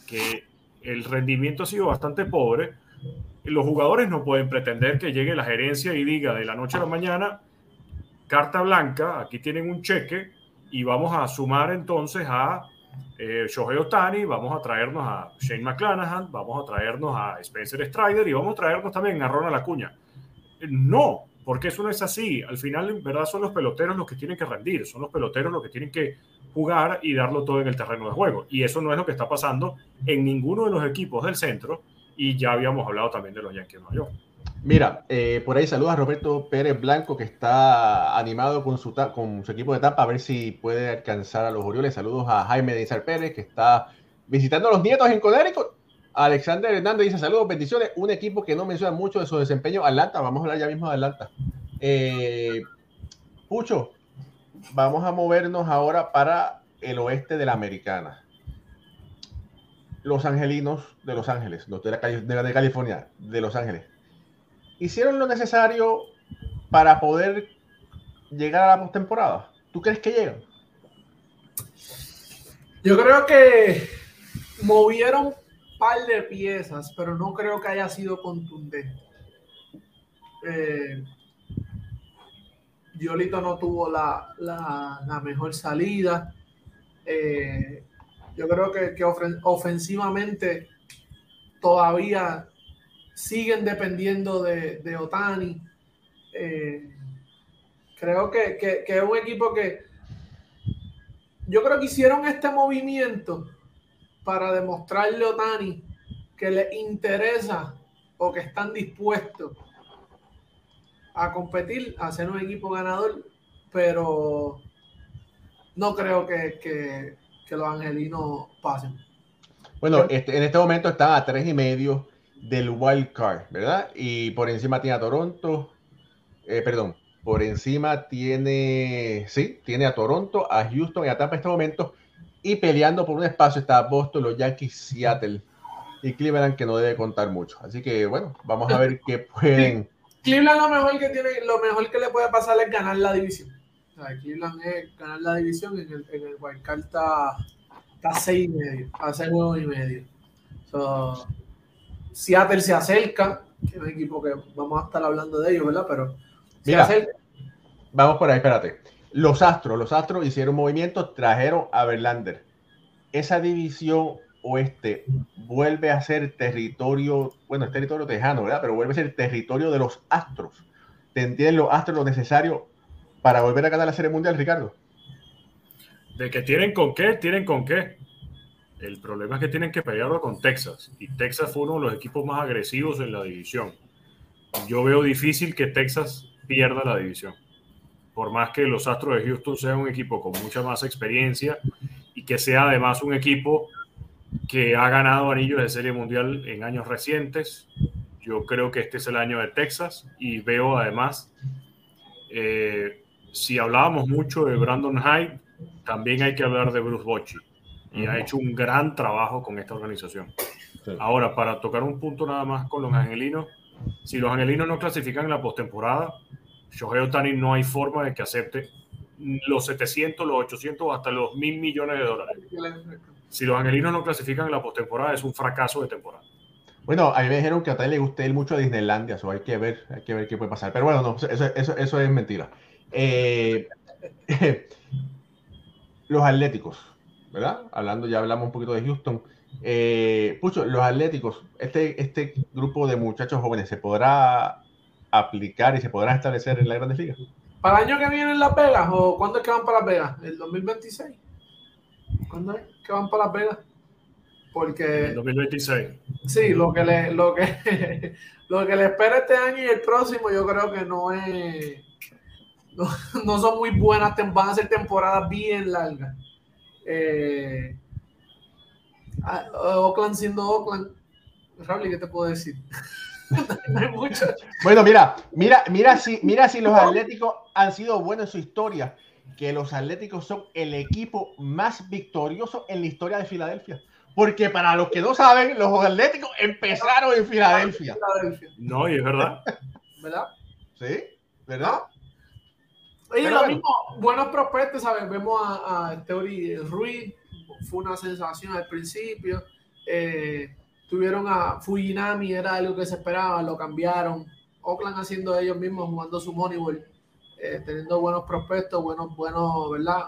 que el rendimiento ha sido bastante pobre, los jugadores no pueden pretender que llegue la gerencia y diga de la noche a la mañana, carta blanca, aquí tienen un cheque y vamos a sumar entonces a eh, Shohei Otani, vamos a traernos a Shane McClanahan, vamos a traernos a Spencer Strider y vamos a traernos también a Ronald Acuña. No, porque eso no es así. Al final, en verdad, son los peloteros los que tienen que rendir, son los peloteros los que tienen que jugar y darlo todo en el terreno de juego. Y eso no es lo que está pasando en ninguno de los equipos del centro. Y ya habíamos hablado también de los Yankees de Nueva. Mira, eh, por ahí saluda a Roberto Pérez Blanco, que está animado con su, con su equipo de Tampa, a ver si puede alcanzar a los Orioles. Saludos a Jaime Dizar Pérez, que está visitando a los nietos en Connecticut. Alexander Hernández dice saludos, bendiciones. Un equipo que no menciona mucho de su desempeño, Atlanta. Vamos a hablar ya mismo de Atlanta. Eh, Pucho, vamos a movernos ahora para el oeste de la Americana. Los angelinos de Los Ángeles, no de, la, de, de California, de Los Ángeles hicieron lo necesario para poder llegar a la postemporada? ¿Tú crees que llegan? Yo creo que movieron un par de piezas, pero no creo que haya sido contundente. Eh, Yolito no tuvo la, mejor salida. Eh, yo creo que ofensivamente todavía siguen dependiendo de, de Otani. Eh, creo que, es un equipo que yo creo que hicieron este movimiento para demostrarle a Otani que le interesa o que están dispuestos a competir, a ser un equipo ganador, pero no creo que, que, los angelinos pasen. Bueno, este, en este momento están a tres y medio del wild card, ¿verdad? Y por encima tiene a Toronto, eh, perdón, por encima tiene, sí, tiene a Toronto, a Houston y a Tampa en este momento. Y peleando por un espacio está Boston, los Yankees, Seattle y Cleveland, que no debe contar mucho. Así que bueno, vamos a ver qué pueden Cleveland lo mejor que tiene, lo mejor que le puede pasar es ganar la división. O sea, Cleveland es ganar la división en el, en el Wildcard está, está seis y medio, a seis juegos y medio. So, Seattle se acerca, que es un equipo que vamos a estar hablando de ellos, ¿verdad? Pero se Mira. acerca. Vamos por ahí, espérate. Los Astros, los Astros hicieron movimientos, trajeron a Verlander. Esa división oeste vuelve a ser territorio, bueno, es territorio tejano, ¿verdad? Pero vuelve a ser territorio de los Astros. ¿Tendrían los Astros lo necesario para volver a ganar la Serie Mundial, Ricardo? De que tienen con qué, tienen con qué. El problema es que tienen que pelearlo con Texas. Y Texas fue uno de los equipos más agresivos en la división. Yo veo difícil que Texas pierda la división. Por más que los Astros de Houston sean un equipo con mucha más experiencia y que sea además un equipo que ha ganado anillos de Serie Mundial en años recientes. Yo creo que este es el año de Texas y veo además, eh, si hablábamos mucho de Brandon Hyde, también hay que hablar de Bruce Bochy y ha hecho un gran trabajo con esta organización. Ahora, para tocar un punto nada más con los angelinos, si los angelinos no clasifican en la postemporada, Shohei Otani no hay forma de que acepte los 700, los 800 o hasta los mil millones de dólares. Si los angelinos no clasifican en la postemporada, es un fracaso de temporada. Bueno, a mí me dijeron que a Otani le gusta ir mucho a Disneylandia, eso hay que ver, hay que ver qué puede pasar. Pero bueno, no, eso, eso, eso es mentira. Eh, los Atléticos, ¿verdad? Hablando, ya hablamos un poquito de Houston. Eh, Pucho, los Atléticos, este, este grupo de muchachos jóvenes, ¿se podrá aplicar y se podrá establecer en la Grandes Ligas? ¿Para el año que viene en Las Vegas o cuándo es que van para Las Vegas? ¿El 2026? ¿Cuándo es que van para Las Vegas? Porque En 2026. sí, lo que le, lo que, lo que le espera este año y el próximo, yo creo que no es, no, no son muy buenas, van a ser temporadas bien largas. Eh, ah, Oakland siendo Oakland, Raúl, ¿qué te puedo decir? no hay mucho. Bueno, mira, mira, mira si, mira si los Atléticos han sido buenos en su historia, que los Atléticos son el equipo más victorioso en la historia de Filadelfia. Porque para los que no saben, los Atléticos empezaron en Filadelfia. Filadelfia, No, y es verdad. ¿verdad? ¿Sí? ¿Verdad? Oye, Pero lo bueno. mismo, buenos prospectos, ¿sabes? Vemos a, a Teori Ruiz, fue una sensación al principio. Eh, tuvieron a Fujinami, era algo que se esperaba, lo cambiaron. Oakland haciendo ellos mismos, jugando su Moneyball, eh, teniendo buenos prospectos, buenos, buenos, ¿verdad?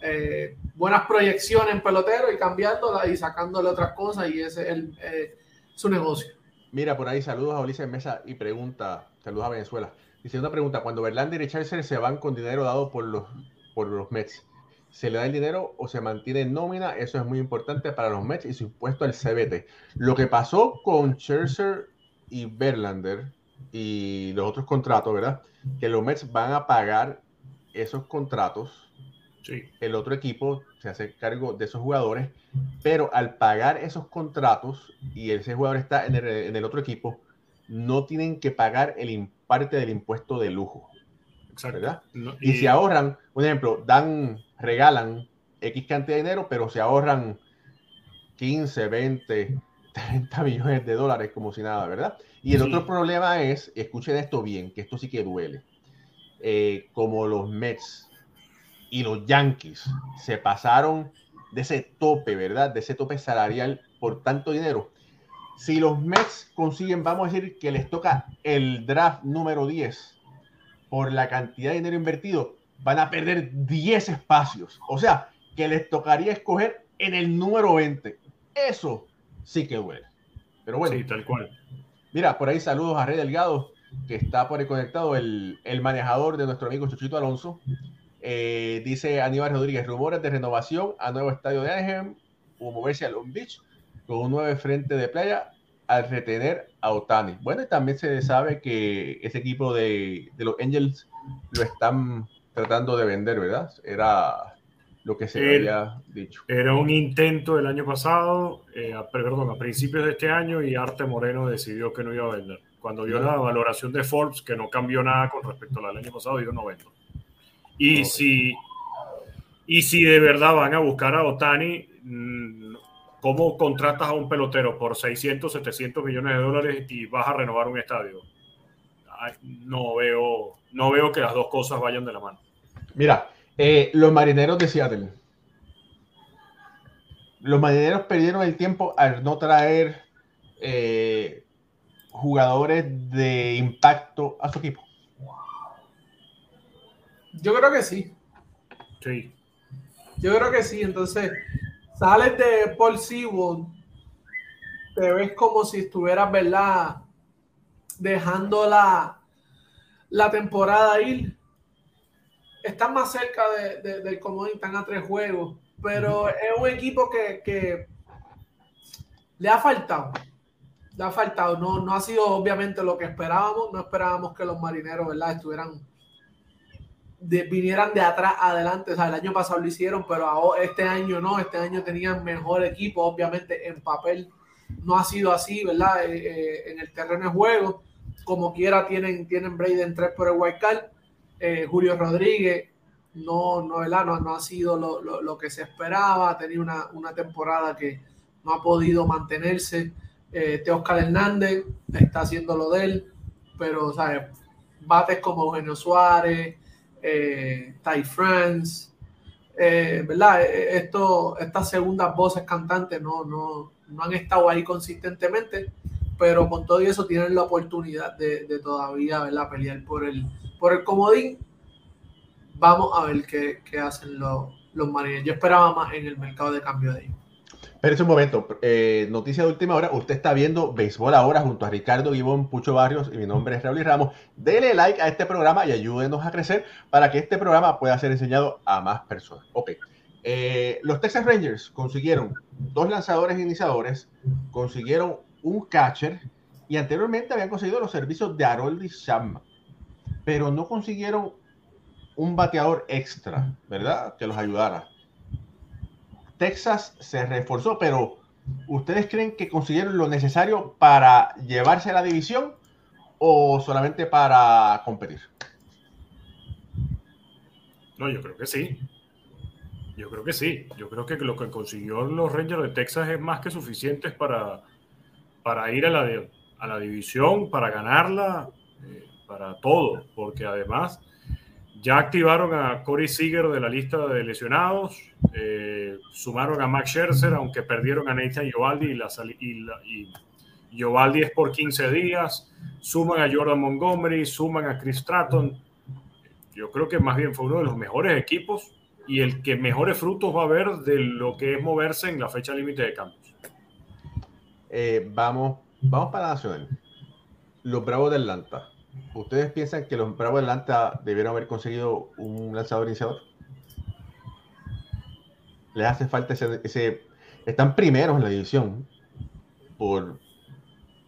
Eh, buenas proyecciones en pelotero y cambiándola y sacándole otras cosas, y ese es el, eh, su negocio. Mira, por ahí saludos a Ulises Mesa y pregunta, saludos a Venezuela. Dice una pregunta, cuando Verlander y Scherzer se van con dinero dado por los, por los Mets, ¿se le da el dinero o se mantiene en nómina? Eso es muy importante para los Mets y su impuesto al CBT. Lo que pasó con Scherzer y Verlander y los otros contratos, ¿verdad? Que los Mets van a pagar esos contratos Sí. el otro equipo se hace cargo de esos jugadores, pero al pagar esos contratos y ese jugador está en el, en el otro equipo, no tienen que pagar el im- parte del impuesto de lujo, Exacto. ¿verdad? No, Y si ahorran, por ejemplo, dan, regalan X cantidad de dinero, pero se ahorran 15, 20, 30 millones de dólares como si nada, ¿verdad? Y el Sí. otro problema es, escuchen esto bien, que esto sí que duele, eh, como los Mets y los Yankees se pasaron de ese tope, ¿verdad? De ese tope salarial por tanto dinero. Si los Mets consiguen, vamos a decir que les toca el draft número 10 por la cantidad de dinero invertido, van a perder 10 espacios. O sea, que les tocaría escoger en el número 20. Eso sí que duele. Pero bueno, Sí, tal cual. Mira, por ahí saludos a Rey Delgado, que está por ahí conectado, el, el manejador de nuestro amigo Chuchito Alonso. Eh, dice Aníbal Rodríguez, rumores de renovación a nuevo estadio de Anaheim o moverse a Long Beach con un nuevo frente de playa al retener a Otani. Bueno, y también se sabe que ese equipo de, de los Angels lo están tratando de vender, ¿verdad? Era lo que se había dicho. Era un intento del año pasado, eh, a- perdón, a principios de este año y Arte Moreno decidió que no iba a vender. Cuando vio la valoración de Forbes, que no cambió nada con respecto al año pasado, dijo no vendo. Y, si, y si de verdad van a buscar a Otani, mm, ¿cómo contratas a un pelotero por 600, 700 millones de dólares y vas a renovar un estadio? no veo, no veo que las dos cosas vayan de la mano. Mira, eh, los marineros de Seattle. Los marineros perdieron el tiempo al no traer eh, jugadores de impacto a su equipo. Yo creo que sí. Sí. Yo creo que sí. Entonces, sales de Paul Sewell, te ves como si estuvieras, ¿verdad? Dejando la, la temporada ir. Están más cerca de, del comodín, están a tres juegos, pero es un equipo que, que le ha faltado. Le ha faltado. No, no ha sido obviamente lo que esperábamos. No esperábamos que los marineros, ¿verdad? Estuvieran vinieran de atrás adelante. O sea, el año pasado lo hicieron, pero este año no. Este año tenían mejor equipo, obviamente en papel no ha sido así, ¿verdad? Eh, eh, en el terreno de juego, como quiera tienen, tienen Braden 3 por el White Card. Eh, Julio Rodríguez no, no, ¿verdad? no, ha sido lo, que se esperaba, ha tenido una, una, temporada que no ha podido mantenerse. Teoscar Hernández está haciendo lo de él, pero ¿sabes? bates como Eugenio Suárez, eh, Ty France, eh, ¿verdad? Eh, esto, estas segundas voces cantantes no, no, no han estado ahí consistentemente, pero con todo eso tienen la oportunidad de, todavía ¿verdad? pelear por el, por el comodín. Vamos a ver qué, hacen los, los marineros. Yo esperaba más en el mercado de cambio de ellos. Pero un momento, eh, noticia de última hora, usted está viendo Béisbol Ahora junto a Ricardo Guibón, Pucho Barrios y mi nombre es Raúl Ramos. Dele like a este programa y ayúdenos a crecer para que este programa pueda ser enseñado a más personas. Ok, eh, los Texas Rangers consiguieron dos lanzadores iniciadores, consiguieron un catcher y anteriormente habían conseguido los servicios de Haroldi Chapman, pero no consiguieron un bateador extra, ¿verdad? Que los ayudara. Texas se reforzó, pero ¿ustedes creen que consiguieron lo necesario para llevarse a la división o solamente para competir? No, yo creo que sí. Yo creo que sí. Yo creo que lo que consiguió los Rangers de Texas es más que suficiente para, para ir a la, a la división, para ganarla, eh, para todo. Porque además ya activaron a Corey Seager de la lista de lesionados, eh, sumaron a Max Scherzer, aunque perdieron a Nathan Giovaldi y, la, y, es por 15 días, suman a Jordan Montgomery, suman a Chris Stratton. Yo creo que más bien fue uno de los mejores equipos y el que mejores frutos va a ver de lo que es moverse en la fecha límite de cambios. Eh, vamos, vamos para Nacional. Los Bravos de Atlanta ¿Ustedes piensan que los Bravos de Atlanta debieron haber conseguido un lanzador iniciador? Les hace falta ese, Están primeros en la división por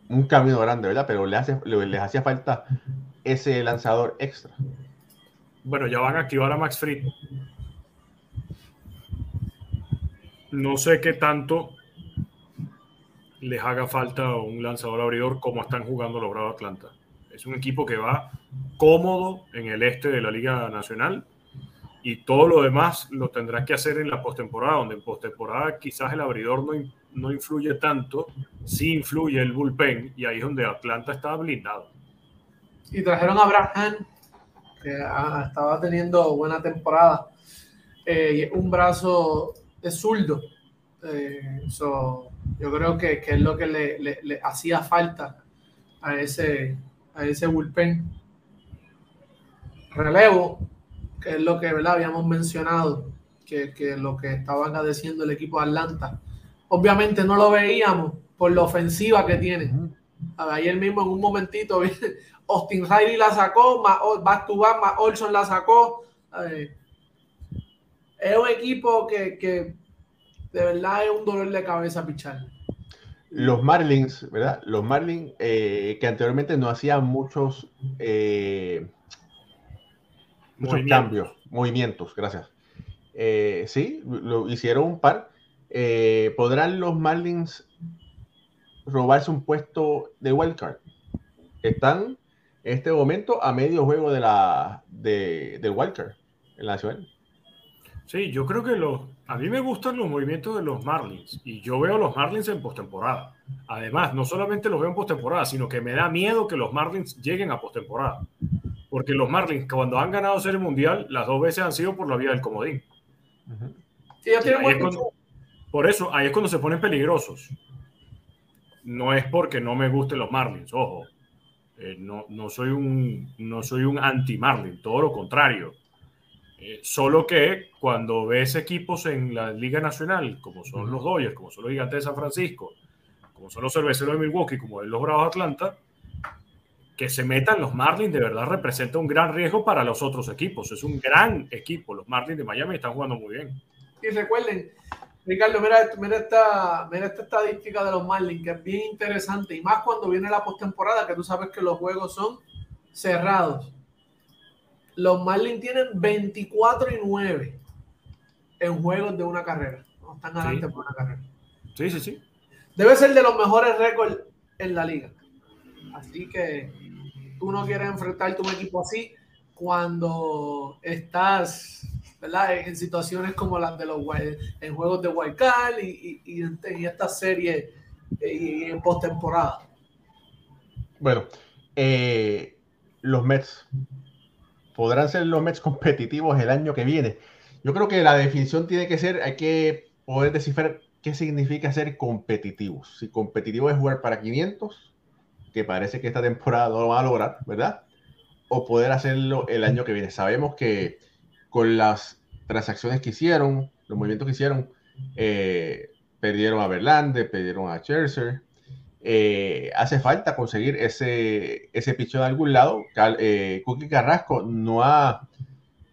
un camino grande, ¿verdad? Pero les, hace, les hacía falta ese lanzador extra. Bueno, ya van a activar a Max Fried. No sé qué tanto les haga falta un lanzador abridor como están jugando los Bravos de Atlanta. Es un equipo que va cómodo en el este de la Liga Nacional y todo lo demás lo tendrá que hacer en la postemporada, donde en postemporada quizás el abridor no, no influye tanto, sí influye el bullpen y ahí es donde Atlanta está blindado. Y trajeron a Abraham, que estaba teniendo buena temporada, eh, un brazo de zurdo. Eh, yo creo que, es lo que le, le hacía falta a ese, a ese bullpen. Relevo, que es lo que ¿verdad? habíamos mencionado, que, que lo que estaban agradeciendo el equipo de Atlanta. Obviamente no lo veíamos por la ofensiva que tiene. Ayer mismo en un momentito Austin Riley la sacó, back to back, Olson la sacó. Es un equipo que, que de verdad es un dolor de cabeza pichar los Marlins, ¿verdad? Los Marlins eh, que anteriormente no hacían muchos, eh, muchos cambios, movimientos, gracias. Eh, sí, lo hicieron un par. ¿Podrán los Marlins robarse un puesto de wildcard? Están en este momento a medio juego de la de, del wildcard en la ciudad. Sí, yo creo que los, a mí me gustan los movimientos de los Marlins y yo veo a los Marlins en postemporada. Además, no solamente los veo en postemporada, sino que me da miedo que los Marlins lleguen a postemporada. Porque los Marlins, cuando han ganado Serie Mundial, las dos veces han sido por la vía del comodín. por eso, ahí es cuando se ponen peligrosos. No es porque no me gusten los Marlins, ojo. Eh, no, no, soy un, no soy un anti-Marlin, todo lo contrario eh, solo que cuando ves equipos en la Liga Nacional, como son los Dodgers, como son los Gigantes de San Francisco, como son los Cerveceros de Milwaukee, como los Bravos de Atlanta, que se metan los Marlins de verdad representa un gran riesgo para los otros equipos. Es un gran equipo. Los Marlins de Miami están jugando muy bien. Y recuerden, Ricardo, mira, mira, esta, mira esta estadística de los Marlins, que es bien interesante, y más cuando viene la postemporada, que tú sabes que los juegos son cerrados. Los Marlins tienen 24 y 9 en juegos de una carrera. No están adelante por una carrera. Sí, sí, sí. Debe ser de los mejores récords en la liga. Así que tú no quieres enfrentarte a un equipo así cuando estás ¿verdad? en situaciones como las de los en juegos de Wild Card y, y, en, esta serie eh, y en postemporada. Bueno, eh, los Mets podrán ser los Mets competitivos el año que viene. Yo creo que la definición tiene que ser, hay que poder descifrar qué significa ser competitivos. Si competitivo es jugar para 500, que parece que esta temporada no lo van a lograr, ¿verdad? O poder hacerlo el año que viene. Sabemos que con las transacciones que hicieron, los movimientos que hicieron, eh, perdieron a Verlander, perdieron a Scherzer, eh, hace falta conseguir ese, ese picho de algún lado. Eh, Carrasco no ha,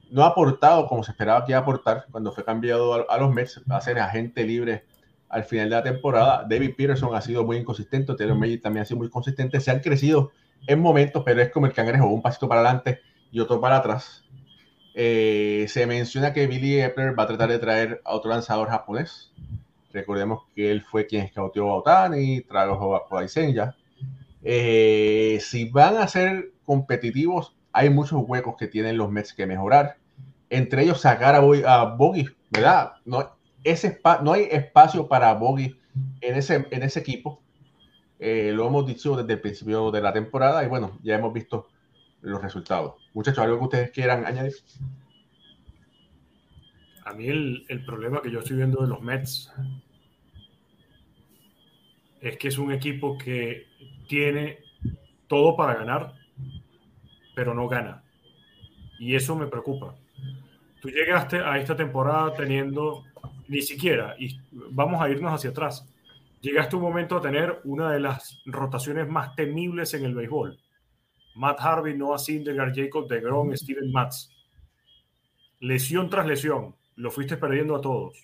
no ha aportado como se esperaba que iba a aportar cuando fue cambiado a, los Mets a ser agente libre al final de la temporada. David Peterson ha sido muy inconsistente, Taylor Magic también ha sido muy consistente. Se han crecido en momentos, pero es como el cangrejo, un pasito para adelante y otro para atrás. Eh, se menciona que Billy Epler va a tratar de traer a otro lanzador japonés. Recordemos que él fue quien escauteó a Otani, trajo a Kodaisenja. Eh, si van a ser competitivos, hay muchos huecos que tienen los Mets que mejorar. Entre ellos sacar a, Boggy, ¿verdad? No, ese no hay espacio para Boggy en ese, en ese equipo. Eh, lo hemos dicho desde el principio de la temporada y bueno, ya hemos visto los resultados. Muchachos, ¿algo que ustedes quieran añadir? A mí el, problema que yo estoy viendo de los Mets es que es un equipo que tiene todo para ganar, pero no gana. Y eso me preocupa. Tú llegaste a esta temporada teniendo ni siquiera, y vamos a irnos hacia atrás, llegaste un momento a tener una de las rotaciones más temibles en el béisbol. Matt Harvey, Noah Syndergaard, Jacob DeGrom, Steven Matz. Lesión tras lesión, lo fuiste perdiendo a todos.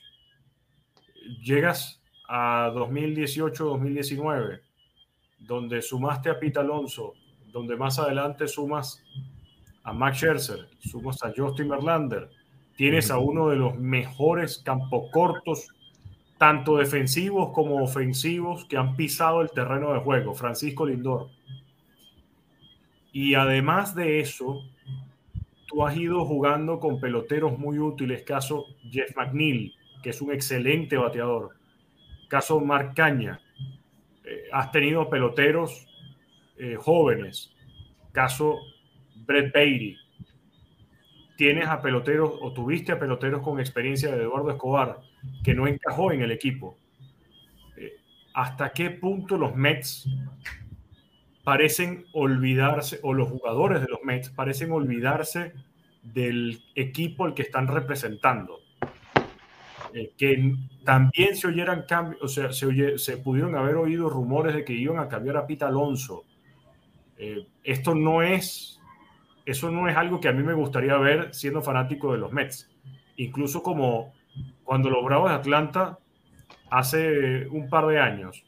Llegas a 2018-2019, donde sumaste a Pete Alonso, donde más adelante sumas a Max Scherzer, sumas a Justin Verlander, tienes a uno de los mejores campos cortos, tanto defensivos como ofensivos, que han pisado el terreno de juego, Francisco Lindor. Y además de eso, tú has ido jugando con peloteros muy útiles, caso Jeff McNeil, que es un excelente bateador caso Marcaña, eh, has tenido peloteros eh, jóvenes, caso Brett Beatty, tienes a peloteros o tuviste a peloteros con experiencia de Eduardo Escobar que no encajó en el equipo. Eh, ¿Hasta qué punto los Mets parecen olvidarse, o los jugadores de los Mets parecen olvidarse del equipo al que están representando? Eh, que también se oyeran cambios, o sea, se, se, pudieron haber oído rumores de que iban a cambiar a Pita Alonso. Eh, esto no es, eso no es algo que a mí me gustaría ver siendo fanático de los Mets. Incluso como cuando los Bravos de Atlanta hace un par de años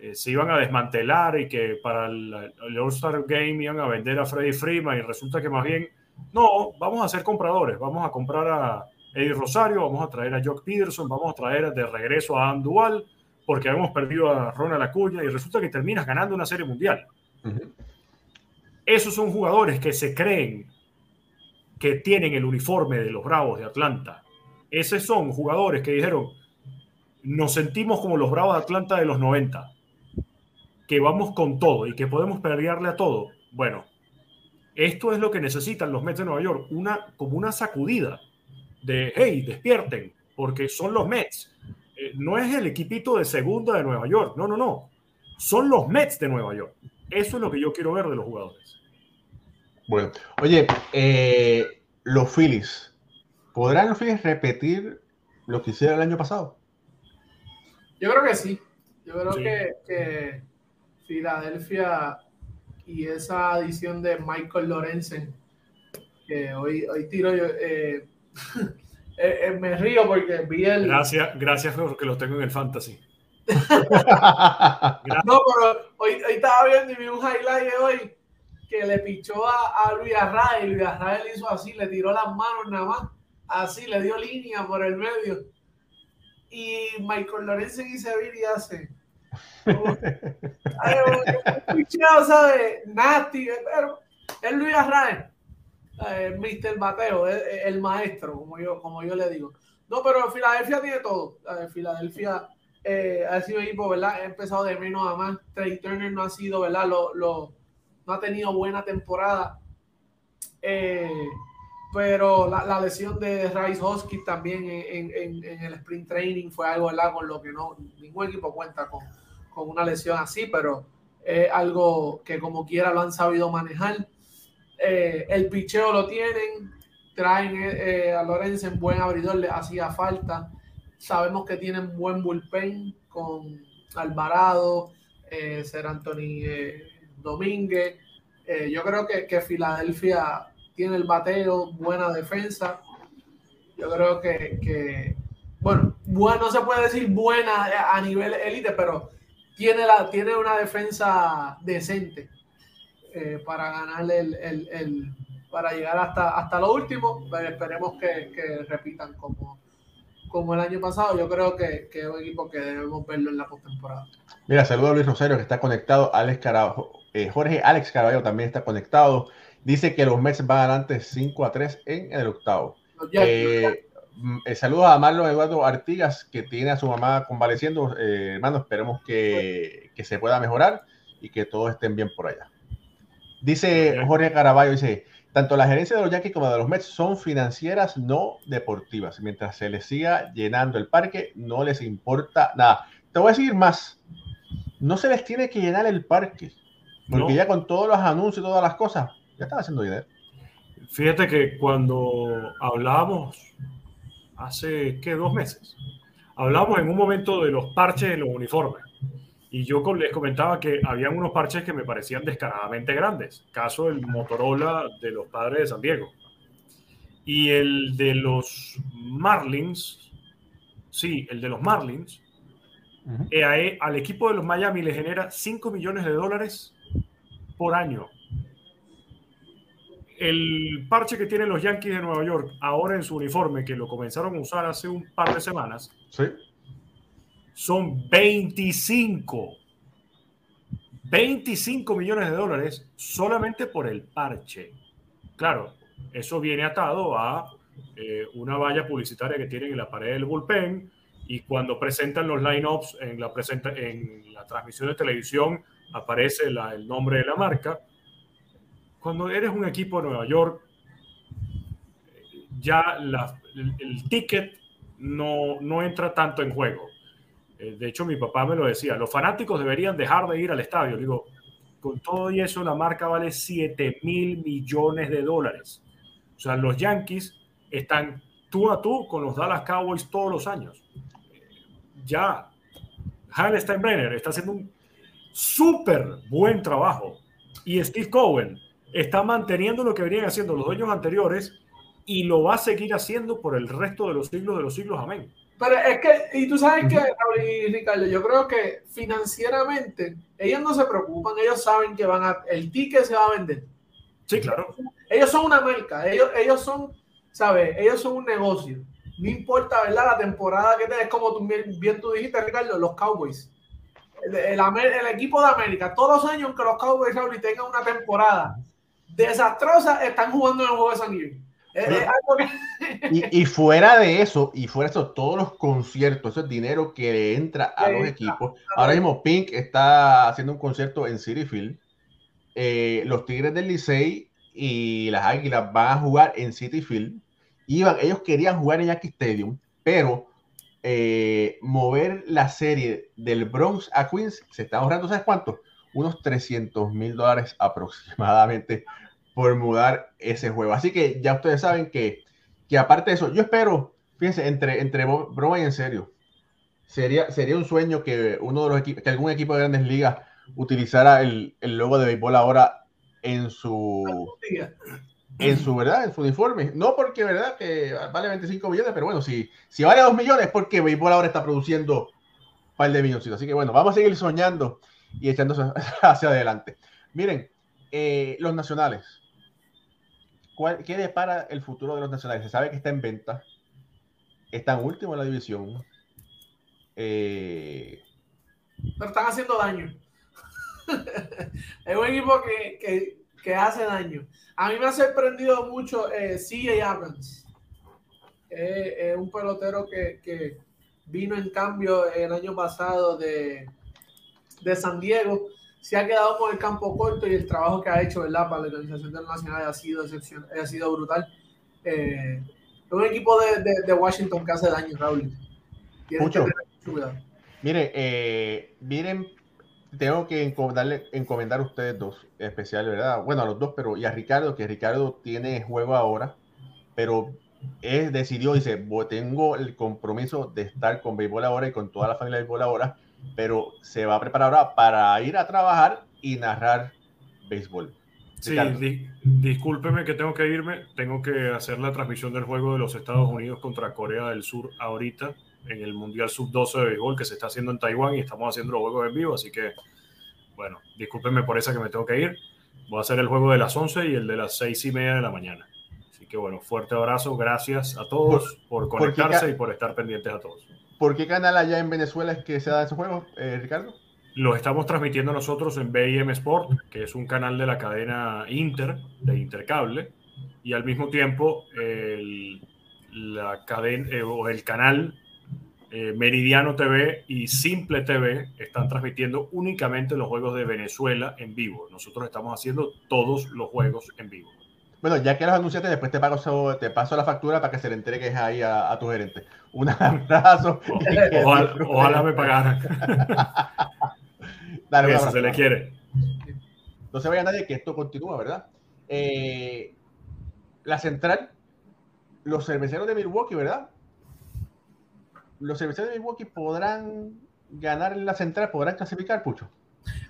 eh, se iban a desmantelar y que para el, el All-Star Game iban a vender a Freddy Freeman y resulta que más bien, no, vamos a ser compradores, vamos a comprar a, Eddie Rosario, vamos a traer a Jock Peterson, vamos a traer de regreso a Andual, porque hemos perdido a Ronald Acuña y resulta que terminas ganando una serie mundial. Esos son jugadores que se creen que tienen el uniforme de los Bravos de Atlanta. Esos son jugadores que dijeron, nos sentimos como los Bravos de Atlanta de los 90, que vamos con todo y que podemos pelearle a todo. Bueno, esto es lo que necesitan los Mets de Nueva York, una, como una sacudida de, hey, despierten, porque son los Mets. Eh, no es el equipito de segunda de Nueva York, no, no, no. Son los Mets de Nueva York. Eso es lo que yo quiero ver de los jugadores. Bueno, oye, eh, los Phillies, ¿podrán los Phillies repetir lo que hicieron el año pasado? Yo creo que sí. Yo creo que, que Filadelfia y esa adición de Michael Lorenzen, que hoy, hoy tiro yo, eh, eh, eh, me río porque vi el... Gracias, gracias porque lo tengo en el fantasy. no, pero hoy, hoy, estaba viendo y vi un highlight de hoy que le pichó a, a Luis y Luis Arraez le hizo así, le tiró las manos nada más, así, le dio línea por el medio. Y Michael Lorenzen y Sevilla hace ¿sabes? Nasty, pero es Luis Arraez, el Mr. Mateo, el, maestro, como yo, como yo le digo. No, pero Filadelfia tiene todo. Filadelfia eh, ha sido equipo, ¿verdad? Ha empezado de menos a más. Trey Turner no ha sido, ¿verdad? Lo, lo, no ha tenido buena temporada. Eh, pero la, la, lesión de Rice Hoskins también en, en, en, el sprint training fue algo, ¿verdad? Con lo que no, ningún equipo cuenta con con una lesión así, pero es algo que como quiera lo han sabido manejar. Eh, el picheo lo tienen, traen eh, a Lorenzo en buen abridor, le hacía falta. Sabemos que tienen buen bullpen con Alvarado, eh, Ser Anthony eh, Domínguez. yo creo que, que, Filadelfia tiene el bateo, buena defensa. Yo creo que, que bueno, bueno, no se puede decir buena a nivel élite, pero tiene, la, tiene una defensa decente eh, para ganar el, el, el, para llegar hasta, hasta lo último. esperemos que, que, repitan como, como el año pasado. Yo creo que, que, es un equipo que debemos verlo en la postemporada. Mira, saludo a Luis Rosario que está conectado. Alex Caraballo, eh, Jorge Alex Caraballo también está conectado. Dice que los Mets van adelante 5 a 3 en el octavo. Eh, eh, saludos a Marlon Eduardo Artigas, que tiene a su mamá convaleciendo. Eh, hermano, esperemos que, que, se pueda mejorar y que todos estén bien por allá. Dice Jorge Caraballo, dice, tanto la gerencia de los Yankees como de los Mets son financieras, no deportivas. Mientras se les siga llenando el parque, no les importa nada. Te voy a decir más, no se les tiene que llenar el parque, porque ya con todos los anuncios y todas las cosas, ya están haciendo dinero. Fíjate que cuando hablábamos hace, ¿qué? Dos meses. Hablamos en un momento de los parches en los uniformes. Y yo les comentaba que habían unos parches que me parecían descaradamente grandes. Caso del Motorola de los padres de San Diego. Y el de los Marlins, sí, el de los Marlins, eh, al equipo de los Miami le genera 5 millones de dólares por año el parche que tienen los Yankees de Nueva York ahora en su uniforme, que lo comenzaron a usar hace un par de semanas, son 25. 25 millones de dólares solamente por el parche. Claro, eso viene atado a eh, una valla publicitaria que tienen en la pared del bullpen y cuando presentan los lineups en la, presenta en la transmisión de televisión aparece el nombre de la marca cuando eres un equipo de Nueva York, ya el, ticket no, no entra tanto en juego. Eh, de hecho, mi papá me lo decía, los fanáticos deberían dejar de ir al estadio. Digo, con todo y eso, la marca vale 7 mil millones de dólares. O sea, los Yankees están tú a tú con los Dallas Cowboys todos los años. Ya, Hal Steinbrenner está haciendo un súper buen trabajo. Y Steve Cohen está manteniendo lo que venían haciendo los dueños anteriores y lo va a seguir haciendo por el resto de los siglos de los siglos. Amén. Pero es que, y tú sabes que, Ricardo, yo creo que financieramente ellos no se preocupan, ellos saben que van a, el ticket se va a vender. Sí, claro. Ellos son una marca, ellos, ellos son, ¿sabes? Ellos son un negocio. No importa, ¿verdad? La temporada que tenés, como tú bien, tú dijiste, Ricardo, los Cowboys. El, el, equipo de América, todos los años que los Cowboys tengan una temporada desastrosa están jugando en el juego de San Diego. y, fuera de eso, y fuera de eso, todos los conciertos, eso es dinero que entra a los equipos. Ahora mismo Pink está haciendo un concierto en City Field. Eh, los Tigres del Licey y las Águilas van a jugar en City Field. Iban, ellos querían jugar en Yankee Stadium, pero eh, mover la serie del Bronx a Queens se está ahorrando, ¿sabes cuánto? Unos 300 mil dólares aproximadamente por mudar ese juego. Así que ya ustedes saben que, que aparte de eso, yo espero, fíjense, entre, entre broma y en serio, sería, sería un sueño que uno de los equipos, que algún equipo de grandes ligas utilizara el, el logo de béisbol ahora en su en su verdad, en su uniforme. No porque verdad que vale 25 millones, pero bueno, si, si vale 2 millones, porque béisbol ahora está produciendo un par de millones. Así que bueno, vamos a seguir soñando y echándose hacia adelante. Miren, eh, los nacionales. ¿Cuál, ¿Qué depara el futuro de los nacionales? Se sabe que está en venta. Están último en la división. Eh... Están haciendo daño. es un equipo que, que, hace daño. A mí me ha sorprendido mucho eh, CJ Abrams. Es un pelotero que, que, vino en cambio el año pasado de, de San Diego se ha quedado con el campo corto y el trabajo que ha hecho ¿verdad? para la organización internacional ha sido, ha sido brutal. Eh, es un equipo de, de, Washington que hace daño, Raúl. Mucho. Mire, eh, miren, tengo que encomendarle, encomendar a ustedes dos, especial, ¿verdad? Bueno, a los dos, pero y a Ricardo, que Ricardo tiene juego ahora, pero él decidió, dice, tengo el compromiso de estar con béisbol ahora y con toda la familia de béisbol ahora pero se va a preparar ahora para ir a trabajar y narrar béisbol. Sí, discúlpeme que tengo que irme, tengo que hacer la transmisión del juego de los Estados Unidos contra Corea del Sur ahorita en el Mundial Sub-12 de béisbol que se está haciendo en Taiwán y estamos haciendo los juegos en vivo, así que, bueno, discúlpeme por esa que me tengo que ir. Voy a hacer el juego de las 11 y el de las 6 y media de la mañana. Así que, bueno, fuerte abrazo, gracias a todos por, conectarse y por estar pendientes a todos. ¿Por qué canal allá en Venezuela es que se da esos juegos, eh, Ricardo? Lo estamos transmitiendo nosotros en BIM Sport, que es un canal de la cadena Inter, de Intercable, y al mismo tiempo el, la cadena, eh, o el canal eh, Meridiano TV y Simple TV están transmitiendo únicamente los juegos de Venezuela en vivo. Nosotros estamos haciendo todos los juegos en vivo. Bueno, ya que los anunciaste, después te, pago, te paso la factura para que se le entregues ahí a, tu gerente. Un abrazo. ojalá, me pagaran. Dale, Eso se le quiere. No se vaya nadie que esto continúa, ¿verdad? Eh, la central, los cerveceros de Milwaukee, ¿verdad? Los cerveceros de Milwaukee podrán ganar en la central, podrán clasificar, Pucho.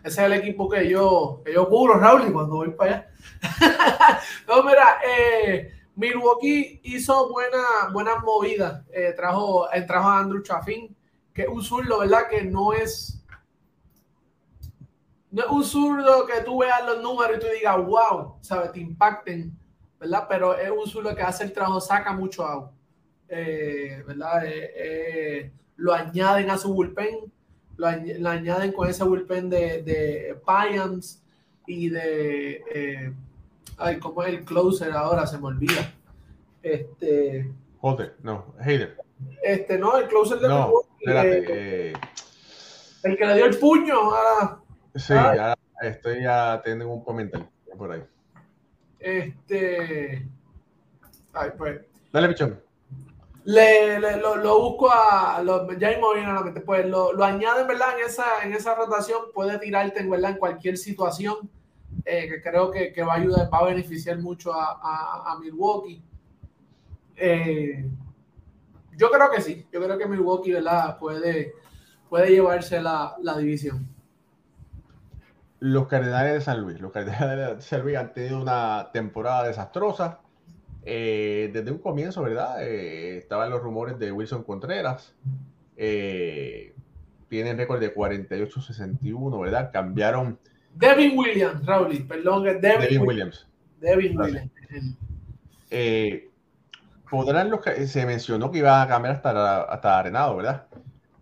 Ese es el equipo que yo, que yo cubro, Raúl, y cuando voy para allá. no, mira, eh, Milwaukee hizo buena, buenas movidas. Eh, trajo, eh, trajo a Andrew Chaffin, que es un zurdo, ¿verdad? Que no es. No es un zurdo que tú veas los números y tú digas, wow, ¿sabes? Te impacten, ¿verdad? Pero es un zurdo que hace el trabajo, saca mucho agua, ¿verdad? lo añaden a su bullpen lo, añaden con ese bullpen de, de Pyans y de. Eh, ay, ¿cómo es el closer ahora? Se me olvida. Este. Joder, no, Hayder. Este, no, el closer de no, espérate, eh, El que le dio el puño ahora. Sí, ahora estoy ya teniendo un comentario por ahí. Este. Ay, pues. Dale, pichón le, lo, lo, busco a lo, ya a la mente, pues lo, lo añaden verdad en esa, en esa rotación, puede tirarte verdad en cualquier situación, eh, que creo que, que, va a ayudar, va a beneficiar mucho a Milwaukee. Eh, yo creo que sí, yo creo que Milwaukee ¿verdad? Puede, puede llevarse la, la división. Los Cardenales de San Luis, los Cardenales de San Luis han tenido una temporada desastrosa eh, desde un comienzo, ¿verdad? Eh, estaban los rumores de Wilson Contreras. Eh, tienen récord de 48-61, ¿verdad? Cambiaron. Devin Williams, Raúl, perdón, Devin, Devin Williams. Devin Williams. podrán los que se mencionó que iba a cambiar hasta, hasta Arenado, ¿verdad?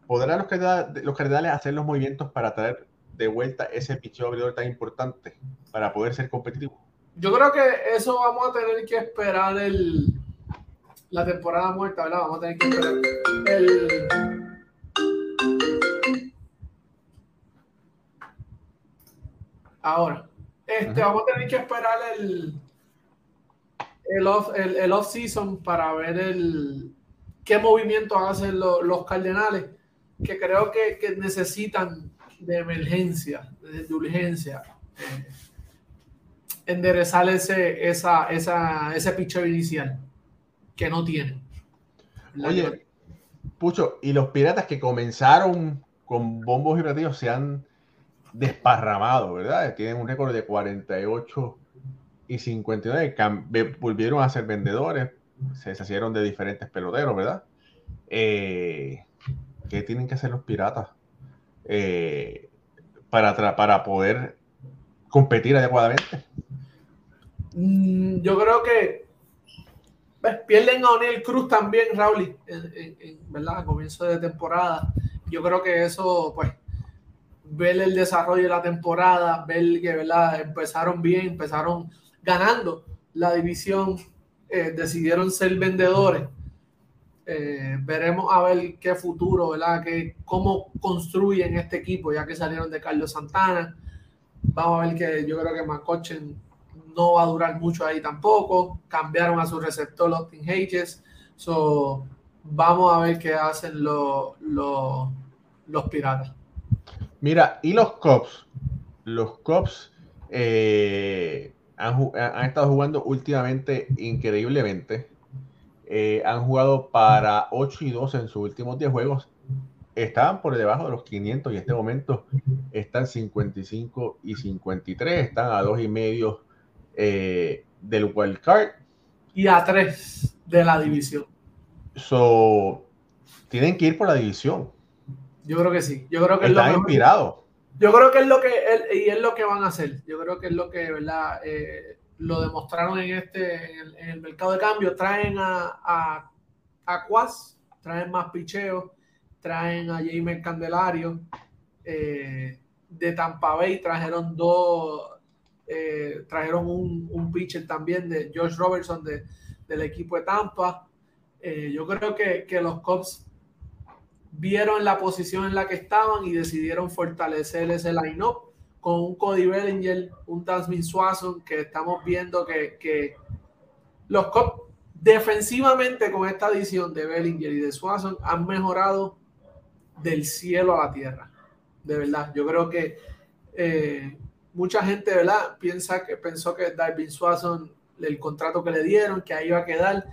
¿Podrán los, los cardenales hacer los movimientos para traer de vuelta ese picheo abridor tan importante para poder ser competitivo? Yo creo que eso vamos a tener que esperar el, la temporada muerta, ¿verdad? Vamos a tener que esperar. El, Ahora, este, vamos a tener que esperar el, el off, el, off season para ver el qué movimiento hacen los Cardenales, que creo que, que, necesitan de emergencia, de, urgencia, eh, enderezar ese, esa, esa, ese pitcher inicial que no tienen. Oye, Pucho, y los piratas que comenzaron con bombos y platillos se han desparramado, ¿verdad? Tienen un récord de 48 y 59. Volvieron a ser vendedores, se deshicieron de diferentes peloteros, ¿verdad? Eh, ¿Qué tienen que hacer los piratas eh, para, para poder competir adecuadamente? Mm, yo creo que pues, pierden a O'Neill Cruz también, Raúl, ¿verdad? A comienzo de temporada. Yo creo que eso, pues, ver el desarrollo de la temporada, ver que ¿verdad? empezaron bien, empezaron ganando la división, eh, decidieron ser vendedores. Eh, veremos a ver qué futuro, ¿verdad? Que, cómo construyen este equipo, ya que salieron de Carlos Santana. Vamos a ver que yo creo que McCutchen no va a durar mucho ahí tampoco. Cambiaron a su receptor Austin Hayes. So, vamos a ver qué hacen los, piratas. Mira, y los Cubs. Los Cubs eh, han, estado jugando últimamente increíblemente. Eh, han jugado para 8 y 2 en sus últimos 10 juegos. Estaban por debajo de los 500 y en este momento están 55 y 53. Están a 2 y medio eh, del wild card. Y a 3 de la división. So, tienen que ir por la división. Yo creo que sí. Yo creo que Está es lo inspirado. Yo creo que es lo que y es lo que van a hacer. Yo creo que es lo que, ¿verdad? Eh, lo demostraron en este en el, mercado de cambio. Traen a, a, a Quas, traen más picheo, traen a Jaime Candelario. Eh, de Tampa Bay trajeron dos, eh, trajeron un, un, pitcher también de George Robertson de, del equipo de Tampa. yo creo que, que los Cubs vieron la posición en la que estaban y decidieron fortalecer ese line-up con un Cody Bellinger, un Tasmin Swanson, que estamos viendo que, los Cubs defensivamente con esta adición de Bellinger y de Swanson han mejorado del cielo a la tierra. De verdad, yo creo que eh, mucha gente, ¿verdad? Piensa que pensó que Darwin Swanson, el contrato que le dieron, que ahí iba a quedar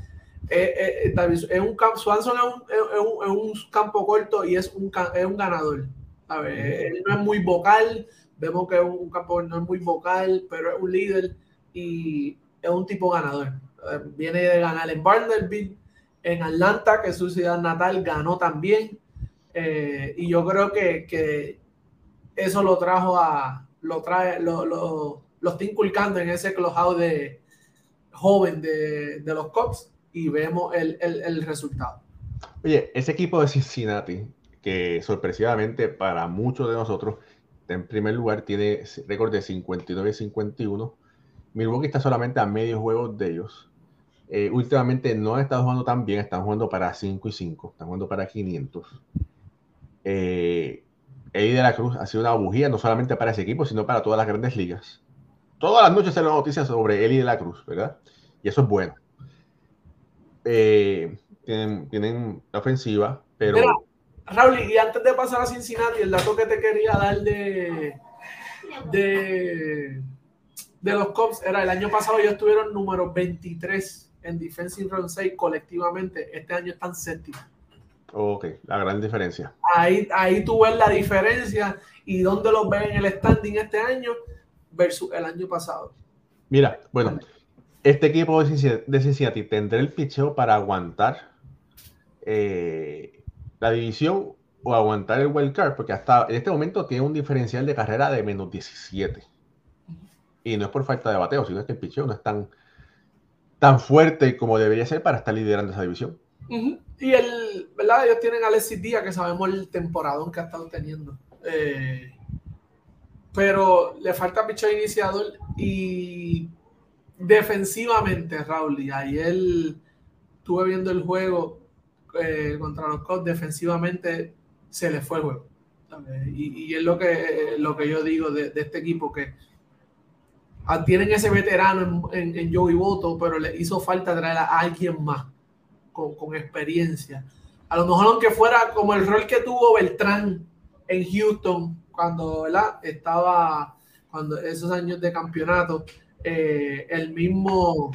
eh, eh, es un Swanson es un, campo corto y es un, es un ganador. Él no es muy vocal, vemos que es un campo no es muy vocal, pero es un líder y es un tipo ganador. Eh, viene de ganar en Vanderbilt, en Atlanta, que es su ciudad natal, ganó también. y yo creo que, que, eso lo trajo a, lo trae, lo, lo, lo está inculcando en ese clubhouse de joven de, de los Cubs y vemos el, el, el, resultado. Oye, ese equipo de Cincinnati, que sorpresivamente para muchos de nosotros, en primer lugar, tiene récord de 59 y 51. Milwaukee está solamente a medio juego de ellos. Eh, últimamente no han estado jugando tan bien, están jugando para 5 y 5, están jugando para 500. Eh, Eddie de la Cruz ha sido una bujía no solamente para ese equipo, sino para todas las grandes ligas. Todas las noches se las noticias sobre Eddie de la Cruz, ¿verdad? Y eso es bueno. Eh, tienen, la ofensiva, pero... Raúl, y antes de pasar a Cincinnati, el dato que te quería dar de, de, de los Cubs era el año pasado ellos estuvieron número 23 en Defensive Run 6 colectivamente, este año están séptimos. Ok, la gran diferencia. Ahí, ahí tú ves la diferencia y dónde los ven en el standing este año versus el año pasado. Mira, bueno, este equipo de Cincinnati tendrá el picheo para aguantar eh, la división o aguantar el wild card, porque hasta en este momento tiene un diferencial de carrera de menos 17. Y no es por falta de bateo, sino que el picheo no es tan, tan fuerte como debería ser para estar liderando esa división. Y el, ¿verdad? Ellos tienen a Alexis Díaz, que sabemos el temporadón que ha estado teniendo. Eh, pero le falta picheo iniciador y defensivamente, Raúl, y él estuve viendo el juego eh, contra los Cubs, defensivamente se le fue el juego. Y, es lo que, lo que yo digo de, este equipo, que tienen ese veterano en, en, Joey Boto, pero le hizo falta traer a alguien más con, con experiencia. A lo mejor aunque fuera como el rol que tuvo Beltrán en Houston cuando estaba cuando esos años de campeonato, eh, el mismo,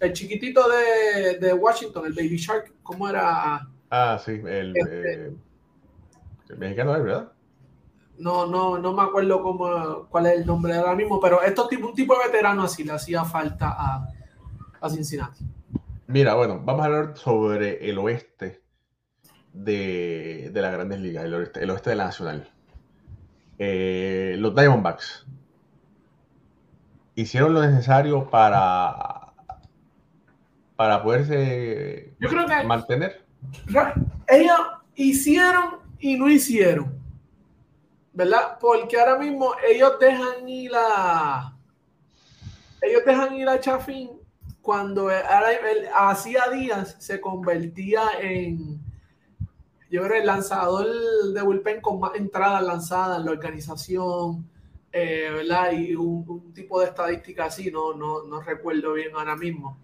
el chiquitito de, Washington, el Baby Shark, ¿cómo era? Ah, sí, el, este, eh, mexicano es, ¿verdad? No, no, no me acuerdo cómo, cuál es el nombre ahora mismo, pero esto tipo, un tipo de veterano así le hacía falta a, a Cincinnati. Mira, bueno, vamos a hablar sobre el oeste de, de las grandes ligas, el oeste, el oeste de la nacional. Eh, los Diamondbacks hicieron lo necesario para, para poderse mantener. Ellos hicieron y no hicieron, ¿verdad? Porque ahora mismo ellos dejan ir a ellos dejan ir a Chafín cuando hacía días se convertía en yo creo el lanzador de bullpen con más entradas lanzadas en la organización, eh, ¿verdad? Y un, tipo de estadística así, no, no, no recuerdo bien ahora mismo.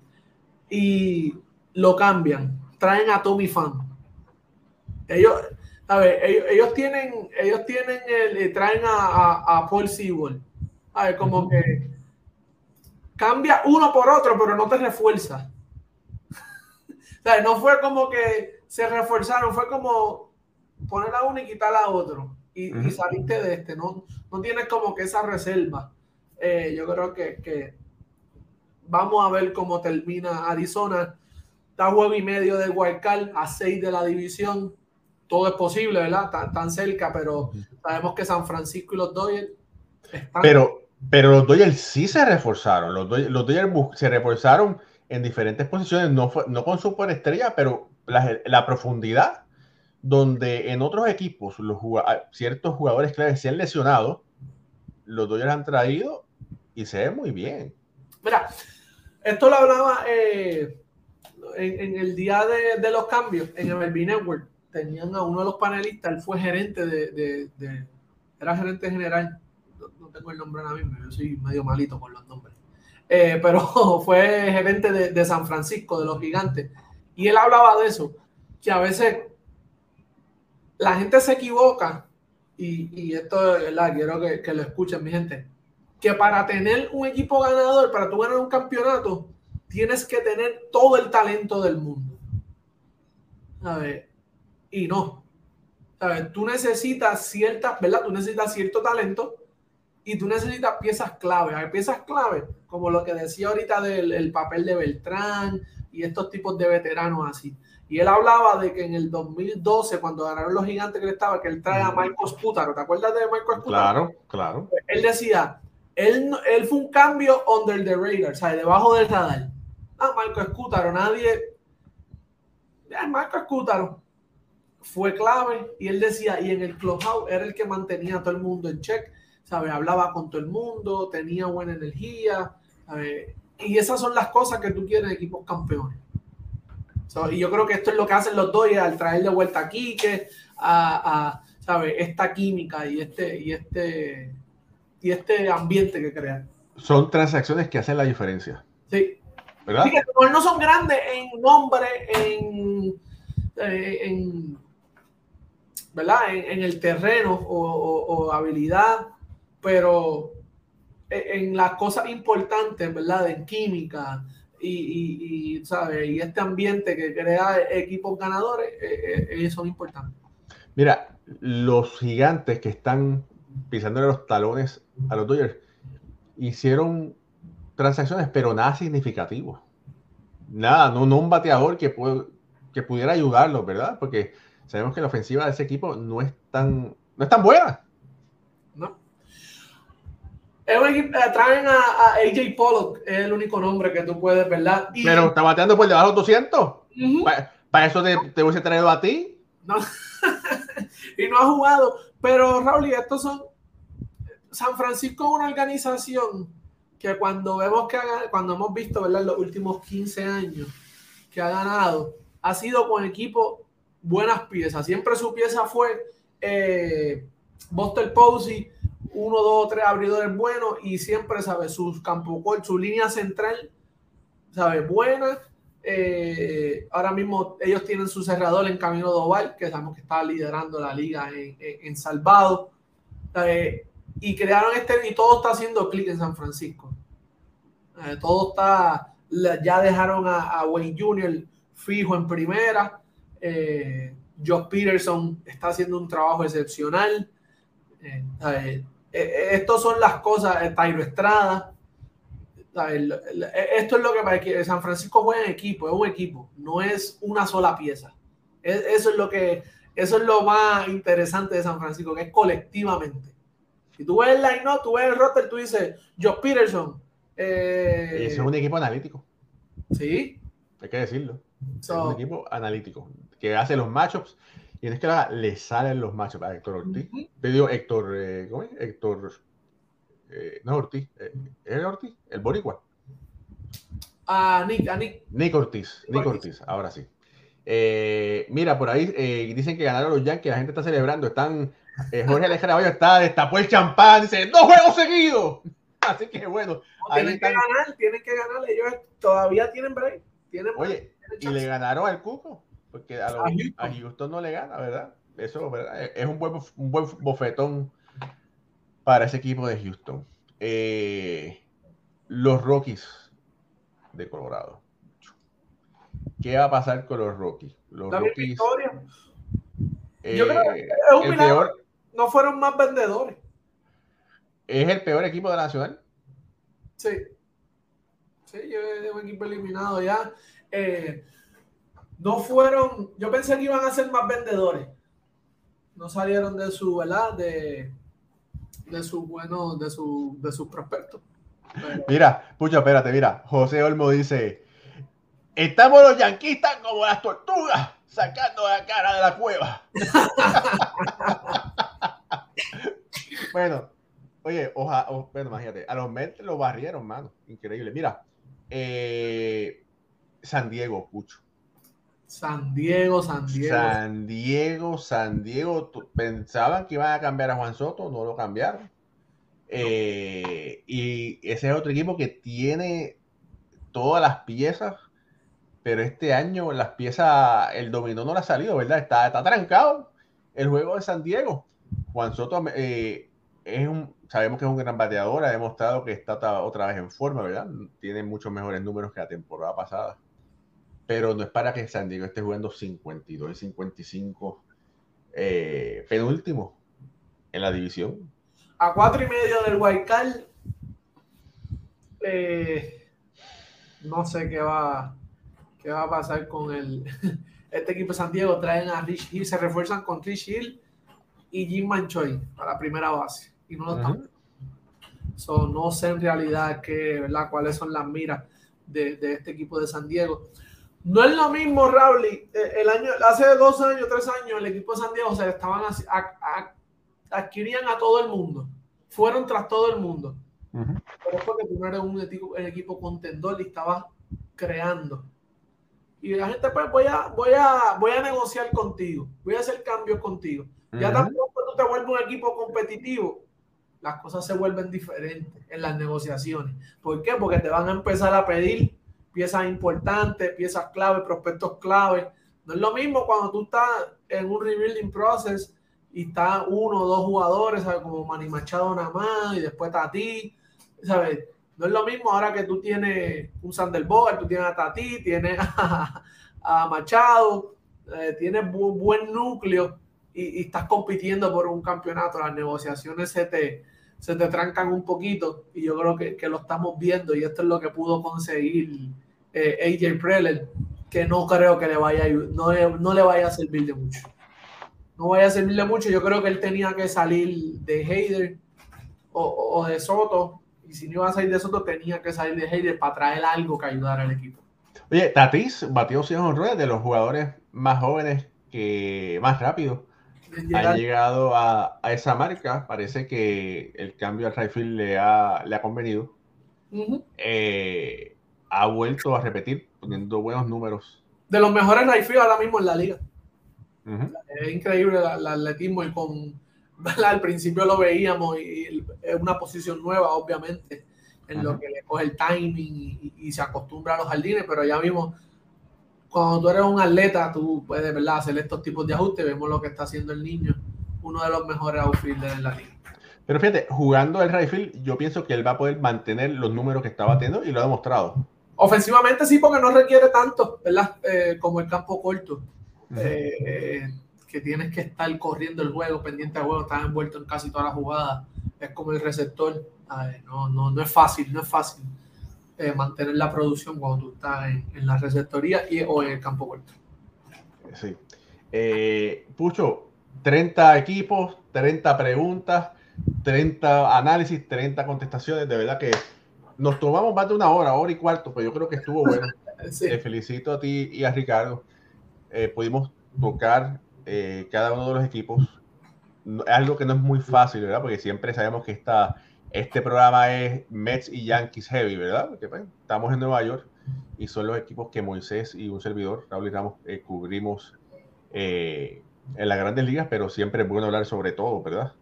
Y lo cambian, traen a Tommy Fan. Ellos, a ver, ellos, tienen, ellos tienen el, eh, traen a, a, Paul Sewell. A ver, como que cambia uno por otro, pero no te refuerza. o sea, no fue como que se reforzaron, fue como poner a uno y quitar a otro. Y, saliste de este, no, no tienes como que esa reserva. Eh, yo creo que, vamos a ver cómo termina Arizona. Está juego y medio de Guaycal a seis de la división. Todo es posible, ¿verdad? Tan, cerca, pero sabemos que San Francisco y los Dodgers están... Pero, pero los Dodgers sí se reforzaron. Los Dodgers, los se reforzaron en diferentes posiciones, no, no con superestrella, pero la, profundidad, donde en otros equipos los ciertos jugadores claves se han lesionado, los Dodgers han traído y se ve muy bien. Mira, esto lo hablaba eh, en, el día de, los cambios en MLB Network. Tenían a uno de los panelistas, él fue gerente de, era gerente general, tengo el nombre ahora mismo, yo soy medio malito con los nombres, eh, pero fue gerente de San Francisco, de los gigantes y él hablaba de eso, que a veces la gente se equivoca, y, esto la quiero que, lo escuchen, mi gente, que para tener un equipo ganador, para tú ganar un campeonato, tienes que tener todo el talento del mundo. A ver, y no. A ver, tú necesitas ciertas, ¿verdad? Tú necesitas cierto talento y tú necesitas piezas clave. Hay piezas clave, como lo que decía ahorita del papel de Beltrán, y estos tipos de veteranos así. Y él hablaba de que en el 2012, cuando ganaron los gigantes que él estaba, que él trae a Michael Sputaro. ¿Te acuerdas de Michael Sputaro? Claro, claro. Él decía, él, él fue un cambio under the radar, o sea, debajo del radar. Ah, Michael Sputaro, nadie... Ya, Michael Sputaro fue clave y él decía, y en el clubhouse era el que mantenía a todo el mundo en check, ¿sabes? Hablaba con todo el mundo, tenía buena energía, ¿sabes? Y esas son las cosas que tú quieres en equipos campeones. y yo creo que esto es lo que hacen los dos al traer de vuelta a Quique, a, ¿sabes? Esta química y este, y este, y este ambiente que crean. Son transacciones que hacen la diferencia. Sí. ¿Verdad? que no son grandes en nombre, en, eh, en ¿verdad? En, el terreno o habilidad, pero en las cosas importantes, ¿verdad? En química y, y, ¿sabe? y este ambiente que crea equipos ganadores, eh, eh, son importantes. Mira, los gigantes que están pisándole los talones a los Dodgers hicieron transacciones, pero nada significativo. Nada, no, no un bateador que, que pudiera ayudarlos, ¿verdad? Porque sabemos que la ofensiva de ese equipo no es tan, no es tan buena. Eh, traen a, AJ Pollock, es el único nombre que tú puedes, ¿verdad? Pero está bateando por debajo de 200. ¿Para, eso te, te hubiese traído a ti? No. y no ha jugado. Pero, Raúl, y estos son. San Francisco es una organización que cuando vemos que cuando hemos visto, ¿verdad? En los últimos 15 años, que ha ganado ha sido con equipos buenas piezas. Siempre su pieza fue eh, Buster Posey, uno, dos, tres abridores buenos y siempre, sabe Sus campo su línea central, ¿sabe? Buena. Eh, ahora mismo ellos tienen su cerrador en Camino Doval, que sabemos que está liderando la liga en, Salvado. Eh, y crearon este, y todo está haciendo clic en San Francisco. Eh, todo está, ya dejaron a, Wayne Jr. fijo en primera. Eh, Josh Peterson está haciendo un trabajo excepcional. Estas son las cosas, Tairo Estrada. Esto es lo que para que San Francisco juega en equipo, es un equipo, no es una sola pieza. Eso es lo que, eso es lo más interesante de San Francisco, que es colectivamente. Si tú ves el line no, tú ves el roster, tú dices Josh Peterson. Eh... es un equipo analítico. Sí. Hay que decirlo. es un equipo analítico que hace los matchups y es que le salen los matchups a Héctor Ortiz. Te digo Héctor, eh, ¿cómo es? Héctor, eh, no Ortiz, eh, ¿es Ortiz? El Boricua. A Nick, a Nick. Nick Ortiz, Nick Ortiz, ahora sí. Eh, mira, por ahí dicen que ganaron los Yankees, la gente está celebrando, están eh, Jorge Alejandro está, destapó el champán, dice, dos juegos seguidos. Así que bueno. tienen que ganar, tienen que ganar, ellos todavía tienen break. Tienen Oye, y le ganaron al Cuco, porque a, Houston. no le gana, ¿verdad? Eso ¿verdad? es un buen, un buen bofetón para ese equipo de Houston. Eh, los Rockies de Colorado. ¿Qué va a pasar con los Rockies? Los Rockies. Eh, Yo creo que es un peor, no fueron más vendedores. ¿Es el peor equipo de la Nacional? Sí. Sí, yo es un equipo eliminado ya. Eh, no fueron, yo pensé que iban a ser más vendedores. No salieron de su, ¿verdad? De, de su bueno, de su, de sus prospectos. Mira, pucha, espérate, mira. José Olmo dice: Estamos los yanquistas como las tortugas, sacando la cara de la cueva. bueno, oye, oja, bueno, imagínate, a los Mets lo barrieron, mano. Increíble. Mira, eh, San Diego, Pucho. San Diego, San Diego. San Diego, San Diego. Pensaban que iban a cambiar a Juan Soto, no lo cambiaron. Eh, y ese es otro equipo que tiene todas las piezas, pero este año las piezas, el dominó no le ha salido, ¿verdad? Está, está trancado el juego de San Diego. Juan Soto eh, es un, sabemos que es un gran bateador, ha demostrado que está otra vez en forma, ¿verdad? Tiene muchos mejores números que la temporada pasada. Pero no es para que San Diego esté jugando 52 y 55 eh, penúltimo en la división. A cuatro y medio del Guaycal. Eh, no sé qué va, qué va a pasar con el, este equipo de San Diego. Traen a Rich Hill, se refuerzan con Rich Hill y Jim Manchoy para la primera base. Y no lo están. no sé en realidad qué, ¿verdad? cuáles son las miras de, de, este equipo de San Diego. No es lo mismo, Raúl. Eh, el año, hace dos años, tres años, el equipo de San Diego se estaban adquirían a todo el mundo. Fueron tras todo el mundo. Pero es porque primero un equipo, el equipo contendor y estaba creando. Y la gente, pues voy a, voy a, voy a negociar contigo, voy a hacer cambios contigo. Ya tampoco tú te vuelves un equipo competitivo, las cosas se vuelven diferentes en las negociaciones. ¿Por qué? Porque te van a empezar a pedir piezas importantes, piezas clave, prospectos clave. No es lo mismo cuando tú estás en un rebuilding process y está uno o dos jugadores, ¿sabes? Como Manny Machado nada más y después Tati, ¿sabes? No es lo mismo ahora que tú tienes un Sander Bogart, tú tienes a Tati, tienes a, Machado, eh, tienes buen, buen núcleo y, estás compitiendo por un campeonato, las negociaciones se te, se te trancan un poquito y yo creo que, lo estamos viendo y esto es lo que pudo conseguir eh, AJ Preller, que no creo que le vaya, no, no le vaya a servir de mucho. No vaya a servirle mucho, yo creo que él tenía que salir de Hayder o, de Soto y si no iba a salir de Soto tenía que salir de Hayder para traer algo que ayudara al equipo. Oye, Tatis batió 100 ruedas de los jugadores más jóvenes que más rápido ha llegado a, esa marca. Parece que el cambio al Rayfield le ha, le ha convenido. Eh, ha vuelto a repetir, poniendo buenos números de los mejores rifles ahora mismo en la liga. Es increíble el atletismo y con al principio lo veíamos y es una posición nueva, obviamente, en lo que le coge el timing y, se acostumbra a los jardines, pero ya vimos, cuando tú eres un atleta, tú puedes ¿verdad? hacer estos tipos de ajustes, vemos lo que está haciendo el niño, uno de los mejores outfielders en la liga. Pero fíjate, jugando el rifle, yo pienso que él va a poder mantener los números que estaba teniendo y lo ha demostrado. Ofensivamente sí, porque no requiere tanto, ¿verdad? Eh, como el campo corto. Eh, que tienes que estar corriendo el juego, pendiente del juego, estás envuelto en casi todas las jugadas. Es como el receptor. No, no, no es fácil, no es fácil eh, mantener la producción cuando tú estás en, la receptoría y, o en el campo corto. Sí. Pucho, 30 equipos, 30 preguntas, 30 análisis, 30 contestaciones. De verdad que nos tomamos más de una hora, hora y cuarto, pero yo creo que estuvo bueno. Te felicito a ti y a Ricardo. Eh, pudimos tocar eh, cada uno de los equipos. Algo que no es muy fácil, ¿verdad? Porque siempre sabemos que esta, este programa es Mets y Yankees Heavy, ¿verdad? Porque pues, estamos en Nueva York y son los equipos que Moisés y un servidor, Raúl y Ramos, eh, cubrimos en las grandes ligas, pero siempre es bueno hablar sobre todo, ¿verdad?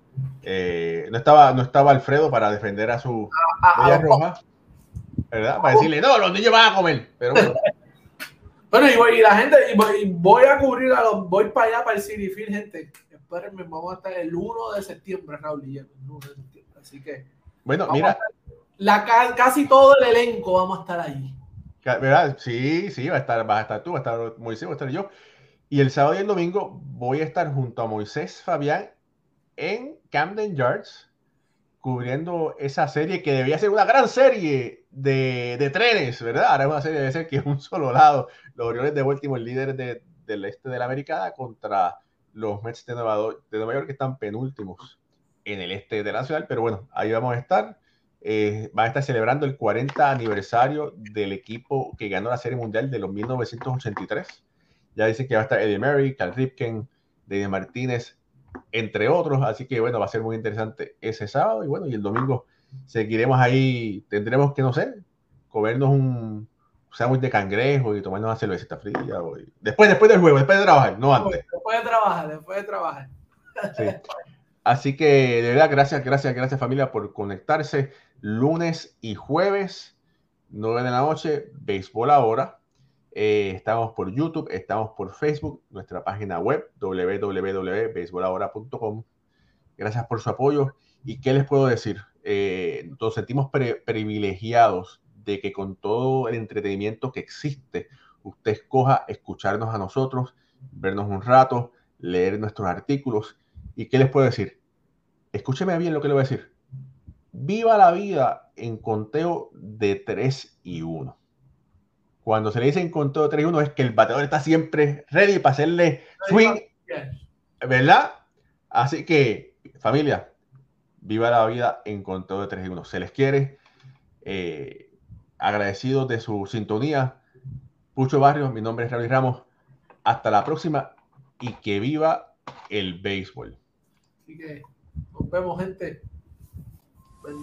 Eh, no, estaba, no estaba Alfredo para defender a su a, roja, ¿verdad? Para decirle, no, los niños van a comer. Pero bueno. bueno, y, la gente, y voy, a cubrir a los, voy para allá, para el City Field, gente. Espérenme, vamos a estar el 1 de septiembre, Raúl y el 1 de septiembre. Así que. Bueno, mira. la, casi todo el elenco vamos a estar ahí. ¿Verdad? Sí, sí, va a estar, vas a estar tú, va a estar Moisés, va a estar yo. Y el sábado y el domingo voy a estar junto a Moisés Fabián en Camden Yards, cubriendo esa serie que debía ser una gran serie de, trenes, ¿verdad? Ahora es una serie debe ser que es un solo lado. Los Orioles de Baltimore, líderes del este de la Americana, contra los Mets de Nueva, York, que están penúltimos en el este de la ciudad. Pero bueno, ahí vamos a estar. Eh, van a estar celebrando el 40 aniversario del equipo que ganó la Serie Mundial de los 1983. Ya dicen que va a estar Eddie Murray, Cal Ripken, David Martínez, entre otros. Así que bueno, va a ser muy interesante ese sábado y bueno, y el domingo seguiremos ahí, tendremos que, no sé, comernos un sándwich de cangrejo y tomarnos una cervecita fría. Después, después del juego, después de trabajar, no antes. Después de trabajar, después de trabajar. Así que de verdad, gracias, gracias, gracias familia por conectarse lunes y jueves, 9 de la noche, béisbol ahora. Eh, estamos por YouTube, estamos por Facebook, nuestra página web www.beisbolahora.com. Gracias por su apoyo. ¿Y qué les puedo decir? Eh, nos sentimos privilegiados de que con todo el entretenimiento que existe, usted escoja escucharnos a nosotros, vernos un rato, leer nuestros artículos. ¿Y qué les puedo decir? Escúcheme bien lo que le voy a decir. Viva la vida en conteo de 3 y 1 cuando se le dice en conteo 3-1 es que el bateador está siempre ready para hacerle swing, ¿verdad? Así que, familia, viva la vida en conteo de 3-1. Se les quiere. Eh, agradecidos de su sintonía. Pucho Barrios, mi nombre es Raúl Ramos. Hasta la próxima y que viva el béisbol. Así que nos vemos, gente. Buen